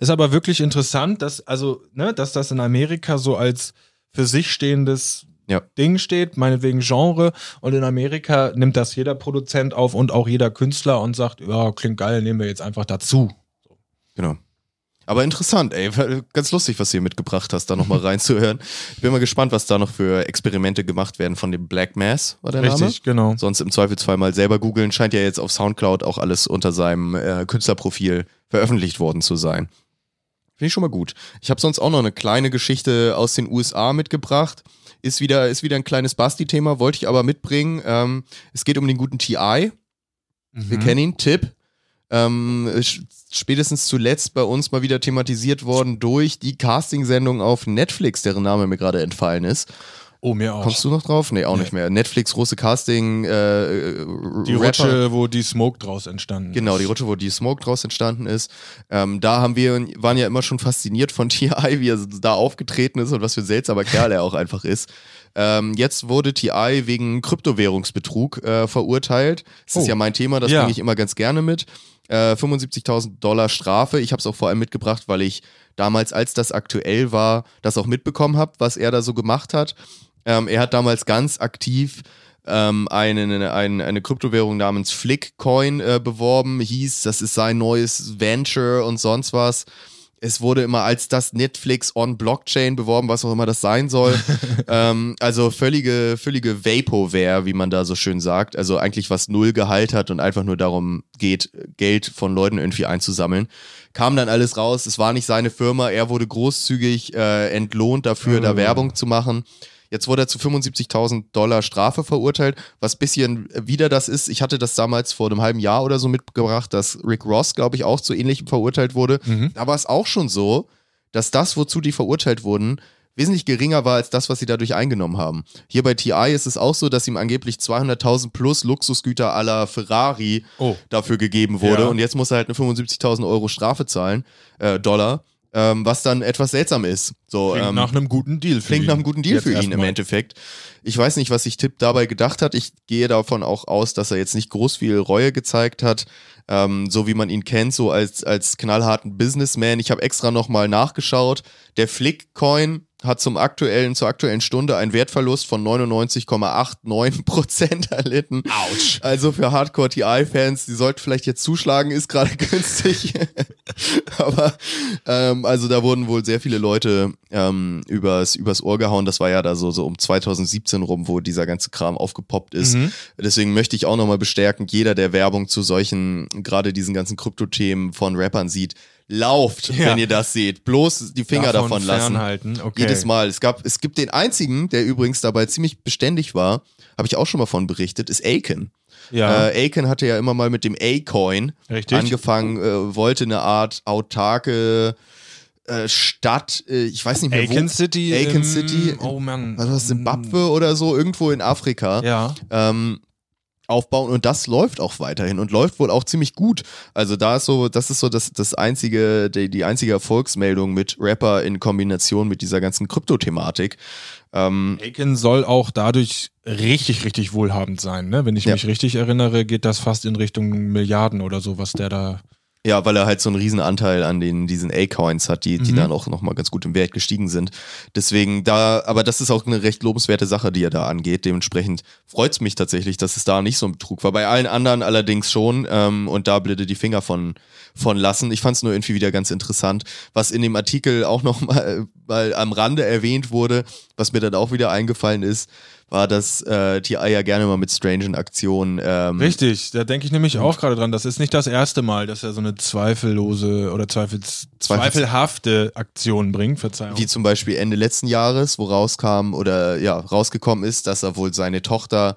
Ist aber wirklich interessant, dass, also, ne, dass das in Amerika so als für sich stehendes ja. Ding steht, meinetwegen Genre. Und in Amerika nimmt das jeder Produzent auf und auch jeder Künstler und sagt, ja, klingt geil, nehmen wir jetzt einfach dazu. Genau. Aber interessant, ey. Ganz lustig, was du hier mitgebracht hast, da nochmal reinzuhören. Ich bin mal gespannt, was da noch für Experimente gemacht werden von dem Black Mass, war der Name? Richtig, genau. Sonst im Zweifelsfall mal selber googeln. Scheint ja jetzt auf Soundcloud auch alles unter seinem äh, Künstlerprofil veröffentlicht worden zu sein. Finde ich schon mal gut. Ich habe sonst auch noch eine kleine Geschichte aus den USA mitgebracht. Ist wieder, ist wieder ein kleines Basti-Thema, wollte ich aber mitbringen. Ähm, es geht um den guten TI. Mhm. Wir kennen ihn, Tipp. Ähm, spätestens zuletzt bei uns mal wieder thematisiert worden durch die Casting-Sendung auf Netflix, deren Name mir gerade entfallen ist. Oh, mir auch. Kommst du noch drauf? Nee, auch nee. nicht mehr. Netflix, große Casting. Äh, die Rapper. Rutsche, wo die Smoke draus entstanden genau, ist. Genau, die Rutsche, wo die Smoke draus entstanden ist. Ähm, da haben wir, waren ja immer schon fasziniert von T.I., wie er da aufgetreten ist und was für ein seltsamer Kerl er auch einfach ist. Ähm, jetzt wurde TI wegen Kryptowährungsbetrug äh, verurteilt. Das oh. ist ja mein Thema, das ja. bringe ich immer ganz gerne mit. Äh, 75.000 Dollar Strafe. Ich habe es auch vor allem mitgebracht, weil ich damals, als das aktuell war, das auch mitbekommen habe, was er da so gemacht hat. Ähm, er hat damals ganz aktiv ähm, eine, eine, eine Kryptowährung namens Flickcoin äh, beworben, hieß, das ist sein neues Venture und sonst was. Es wurde immer als das Netflix on Blockchain beworben, was auch immer das sein soll. ähm, also völlige, völlige Vaporware, wie man da so schön sagt. Also eigentlich was null Gehalt hat und einfach nur darum geht, Geld von Leuten irgendwie einzusammeln. Kam dann alles raus, es war nicht seine Firma, er wurde großzügig äh, entlohnt dafür, oh. da Werbung zu machen. Jetzt wurde er zu 75.000 Dollar Strafe verurteilt, was bisschen wieder das ist. Ich hatte das damals vor einem halben Jahr oder so mitgebracht, dass Rick Ross, glaube ich, auch zu ähnlichem verurteilt wurde. Mhm. Da war es auch schon so, dass das, wozu die verurteilt wurden, wesentlich geringer war als das, was sie dadurch eingenommen haben. Hier bei TI ist es auch so, dass ihm angeblich 200.000 plus Luxusgüter aller Ferrari oh. dafür gegeben wurde. Ja. Und jetzt muss er halt eine 75.000 Euro Strafe zahlen, äh, Dollar ähm, was dann etwas seltsam ist. So, klingt ähm, nach einem guten Deal für klingt ihn. nach einem guten Deal jetzt für ihn im Endeffekt. Ich weiß nicht, was sich Tipp dabei gedacht hat. Ich gehe davon auch aus, dass er jetzt nicht groß viel Reue gezeigt hat, ähm, so wie man ihn kennt, so als, als knallharten Businessman. Ich habe extra nochmal nachgeschaut. Der Flickcoin hat zum aktuellen, zur aktuellen Stunde einen Wertverlust von 99,89% erlitten. Autsch. Also für Hardcore-TI-Fans, die sollten vielleicht jetzt zuschlagen, ist gerade günstig. Aber ähm, also da wurden wohl sehr viele Leute ähm, übers, übers Ohr gehauen. Das war ja da so, so um 2017 rum, wo dieser ganze Kram aufgepoppt ist. Mhm. Deswegen möchte ich auch nochmal bestärken, jeder, der Werbung zu solchen, gerade diesen ganzen Kryptothemen von Rappern sieht, lauft, Ja. wenn ihr das seht. Bloß die Finger davon, lassen. fernhalten. Okay. Jedes Mal. Es gab, es gibt den einzigen, der übrigens dabei ziemlich beständig war, habe ich auch schon mal von berichtet, ist Aiken. Ja, Äh, Aiken hatte ja immer mal mit dem A-Coin angefangen, äh, wollte eine Art autarke äh, Stadt, äh, ich weiß nicht mehr Aiken wo. City. Aiken City. Oh Mann. Was war das, Zimbabwe oder so, irgendwo in Afrika. Ja. Ähm, aufbauen und das läuft auch weiterhin und läuft wohl auch ziemlich gut. Also da ist so, das ist so das, das einzige, die, die einzige Erfolgsmeldung mit Rapper in Kombination mit dieser ganzen Kryptothematik. Ähm, Aiken soll auch dadurch richtig, richtig wohlhabend sein. Ne? Wenn ich Ja. mich richtig erinnere, geht das fast in Richtung Milliarden oder so, was der da. Ja, weil er halt so einen riesen Anteil an den, diesen A-Coins hat, die, die Mhm. dann auch nochmal ganz gut im Wert gestiegen sind. Deswegen da, aber das ist auch eine recht lobenswerte Sache, die er da angeht. Dementsprechend freut's mich tatsächlich, dass es da nicht so ein Betrug war. Bei allen anderen allerdings schon ähm, und da blöde die Finger von, von lassen. Ich fand's nur irgendwie wieder ganz interessant, was in dem Artikel auch nochmal mal am Rande erwähnt wurde, was mir dann auch wieder eingefallen ist, war, dass äh, TI ja gerne mal mit strangen Aktionen ähm, Richtig, da denke ich nämlich auch gerade dran. Das ist nicht das erste Mal, dass er so eine zweifellose oder zweifels, Zweifels- zweifelhafte Aktion bringt. Verzeihung. Wie zum Beispiel Ende letzten Jahres, wo rauskam oder ja, rausgekommen ist, dass er wohl seine Tochter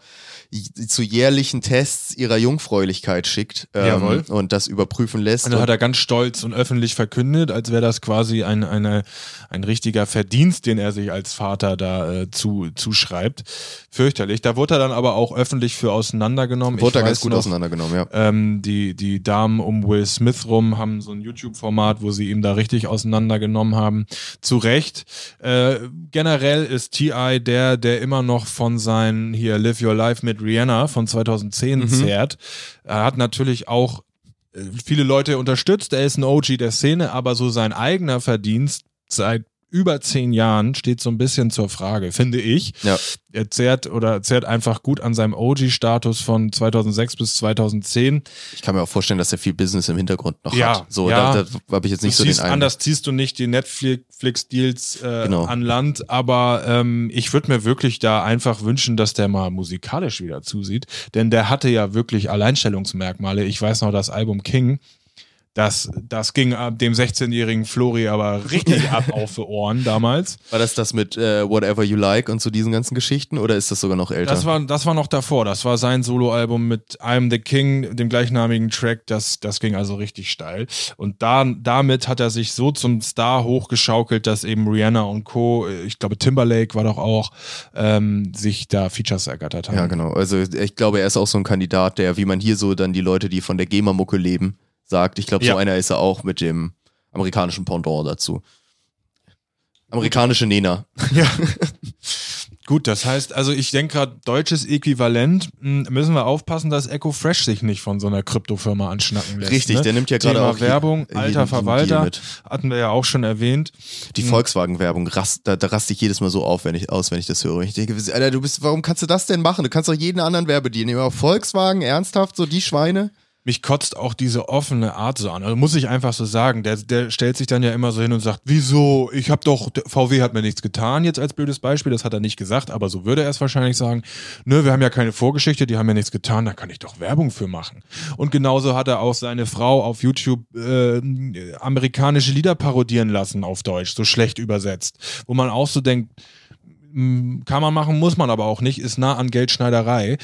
zu jährlichen Tests ihrer Jungfräulichkeit schickt ähm, und das überprüfen lässt. Und dann hat er ganz stolz und öffentlich verkündet, als wäre das quasi ein, eine, ein richtiger Verdienst, den er sich als Vater da äh, zu, zuschreibt. Fürchterlich. Da wurde er dann aber auch öffentlich für auseinandergenommen. wurde Ich ganz weiß gut noch, auseinandergenommen, ja. Ähm, die, die Damen um Will Smith rum haben so ein YouTube-Format, wo sie ihn da richtig auseinandergenommen haben. Zu Recht. Äh, generell ist T.I. der, der immer noch von seinen hier Live Your Life mit Rihanna von 2010 Mhm. zehrt. Er hat natürlich auch äh, viele Leute unterstützt. Er ist ein OG der Szene, aber so sein eigener Verdienst seit über zehn Jahren steht so ein bisschen zur Frage, finde ich. Ja. Er zehrt oder zehrt einfach gut an seinem OG-Status von 2006 bis 2010. Ich kann mir auch vorstellen, dass er viel Business im Hintergrund noch Ja, hat. So, ja. da, da habe ich jetzt nicht du so siehst, den einen. anders ziehst du nicht die Netflix-Deals äh, Genau. an Land, aber ähm, ich würde mir wirklich da einfach wünschen, dass der mal musikalisch wieder zusieht, denn der hatte ja wirklich Alleinstellungsmerkmale. Ich weiß noch, das Album King, das, das ging ab dem 16-jährigen Flori aber richtig ab auf die Ohren damals. War das das mit äh, Whatever You Like und so diesen ganzen Geschichten oder ist das sogar noch älter? Das war, das war noch davor. Das war sein Soloalbum mit I'm the King, dem gleichnamigen Track. Das, das ging also richtig steil. Und da, damit hat er sich so zum Star hochgeschaukelt, dass eben Rihanna und Co., ich glaube Timberlake war doch auch, ähm, sich da Features ergattert haben. ja, genau. Also ich glaube, er ist auch so ein Kandidat, der, wie man hier so dann die Leute, die von der GEMA-Mucke leben, sagt. Ich glaube, so Ja. einer ist er auch mit dem amerikanischen Pendant dazu. Amerikanische Nena. Ja. Gut, das heißt, also ich denke gerade, deutsches Äquivalent, mh, müssen wir aufpassen, dass Echo Fresh sich nicht von so einer Kryptofirma anschnacken lässt. Richtig, ne? der nimmt ja gerade auch Werbung, alter Verwalter, hatten wir ja auch schon erwähnt. Die Volkswagen-Werbung, rast, da, da raste ich jedes Mal so auf, wenn ich, aus, wenn ich das höre. Ich denke, Alter, du bist, warum kannst du das denn machen? Du kannst doch jeden anderen. Aber Volkswagen, ernsthaft, so die Schweine? Mich kotzt auch diese offene Art so an. Also muss ich einfach so sagen. Der, der stellt sich dann ja immer so hin und sagt, wieso? Ich habe doch, VW hat mir nichts getan, jetzt als blödes Beispiel. Das hat er nicht gesagt, aber so würde er es wahrscheinlich sagen. Nö, wir haben ja keine Vorgeschichte, die haben ja nichts getan, da kann ich doch Werbung für machen. Und genauso hat er auch seine Frau auf YouTube äh, amerikanische Lieder parodieren lassen auf Deutsch, so schlecht übersetzt. Wo man auch so denkt, Kann man machen, muss man aber auch nicht, ist nah an Geldschneiderei.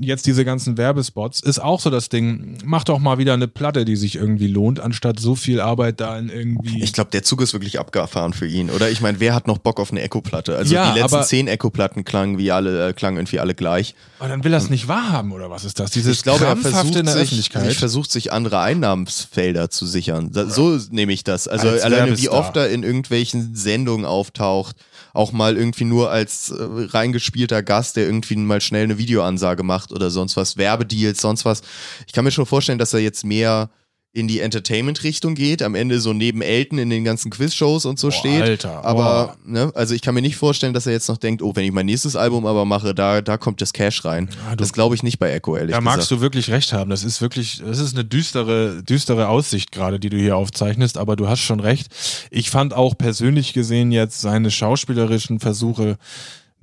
Jetzt diese ganzen Werbespots ist auch so das Ding. Mach doch mal wieder eine Platte, die sich irgendwie lohnt, anstatt so viel Arbeit da in irgendwie. Ich glaube, der Zug ist wirklich abgefahren für ihn. Oder ich meine, wer hat noch Bock auf eine Echo-Platte? Also Ja, die letzten zehn Echo-Platten klangen wie alle, äh, klangen irgendwie alle gleich. aber dann will er es nicht wahrhaben, oder was ist das? Dieses Ich glaube, er versucht in der sich, Öffentlichkeit. sich versucht sich andere Einnahmensfelder zu sichern. Da, so nehme ich das. Also Als alleine wie oft er in irgendwelchen Sendungen auftaucht, auch mal irgendwie nur als äh, reingespielter Gast, der irgendwie mal schnell eine Videoansage macht oder sonst was, Werbedeals, sonst was. Ich kann mir schon vorstellen, dass er jetzt mehr in die Entertainment-Richtung geht, am Ende so neben Elton in den ganzen Quiz-Shows und so Boah, steht. Alter, Aber, ne, also ich kann mir nicht vorstellen, dass er jetzt noch denkt, oh, wenn ich mein nächstes Album aber mache, da, da kommt das Cash rein. Ja, du- das glaube ich nicht bei Echo, ehrlich Da gesagt. magst du wirklich recht haben. Das ist wirklich, das ist eine düstere, düstere Aussicht gerade, die du hier aufzeichnest, aber du hast schon recht. Ich fand auch persönlich gesehen jetzt seine schauspielerischen Versuche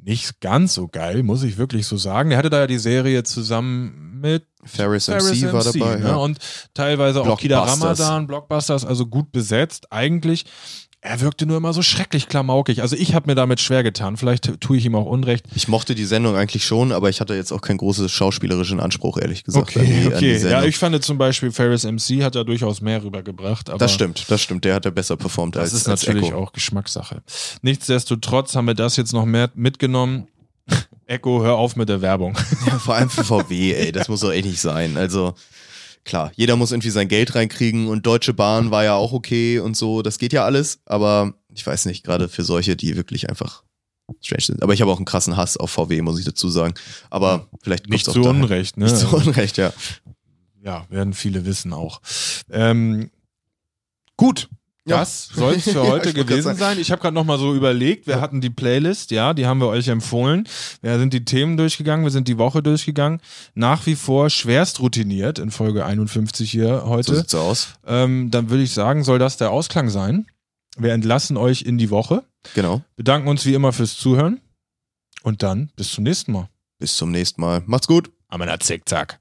nicht ganz so geil, muss ich wirklich so sagen. Er hatte da ja die Serie zusammen mit Ferris, Ferris MC war dabei. ne? ja. Und teilweise auch Kida. Ramadan, Blockbusters, also gut besetzt. Eigentlich, er wirkte nur immer so schrecklich klamaukig. Also ich habe mir damit schwer getan. Vielleicht tue ich ihm auch Unrecht. Ich mochte die Sendung eigentlich schon, aber ich hatte jetzt auch keinen großen schauspielerischen Anspruch, ehrlich gesagt. Okay, okay. Ja, ich fand zum Beispiel Ferris MC hat da durchaus mehr rübergebracht. Aber das stimmt, das stimmt. Der hat ja besser performt Das als ist als natürlich Echo. auch Geschmackssache. Nichtsdestotrotz haben wir das jetzt noch mehr mitgenommen. Echo, hör auf mit der Werbung. Ja, vor allem für VW, ey, das muss doch echt nicht sein. Also klar, jeder muss irgendwie sein Geld reinkriegen und Deutsche Bahn war ja auch okay und so, das geht ja alles, aber ich weiß nicht, gerade für solche, die wirklich einfach strange sind. Aber ich habe auch einen krassen Hass auf VW, muss ich dazu sagen. Aber vielleicht Nicht zu daher. Unrecht, ne? Nicht zu Unrecht, ja. Ja, werden viele wissen auch. Ähm, gut. Ja. Das soll es für Ja, heute grad gewesen sein. Ich habe gerade noch mal so überlegt, wir hatten die Playlist, ja, die haben wir euch empfohlen. Wir sind die Themen durchgegangen, wir sind die Woche durchgegangen. Nach wie vor schwerst routiniert in Folge 51 hier So heute. sieht's aus. ähm, dann würde ich sagen, soll das der Ausklang sein. Wir entlassen euch in die Woche, Genau. bedanken uns wie immer fürs Zuhören und dann bis zum nächsten Mal. Bis zum nächsten Mal. Macht's gut. Amena Zickzack.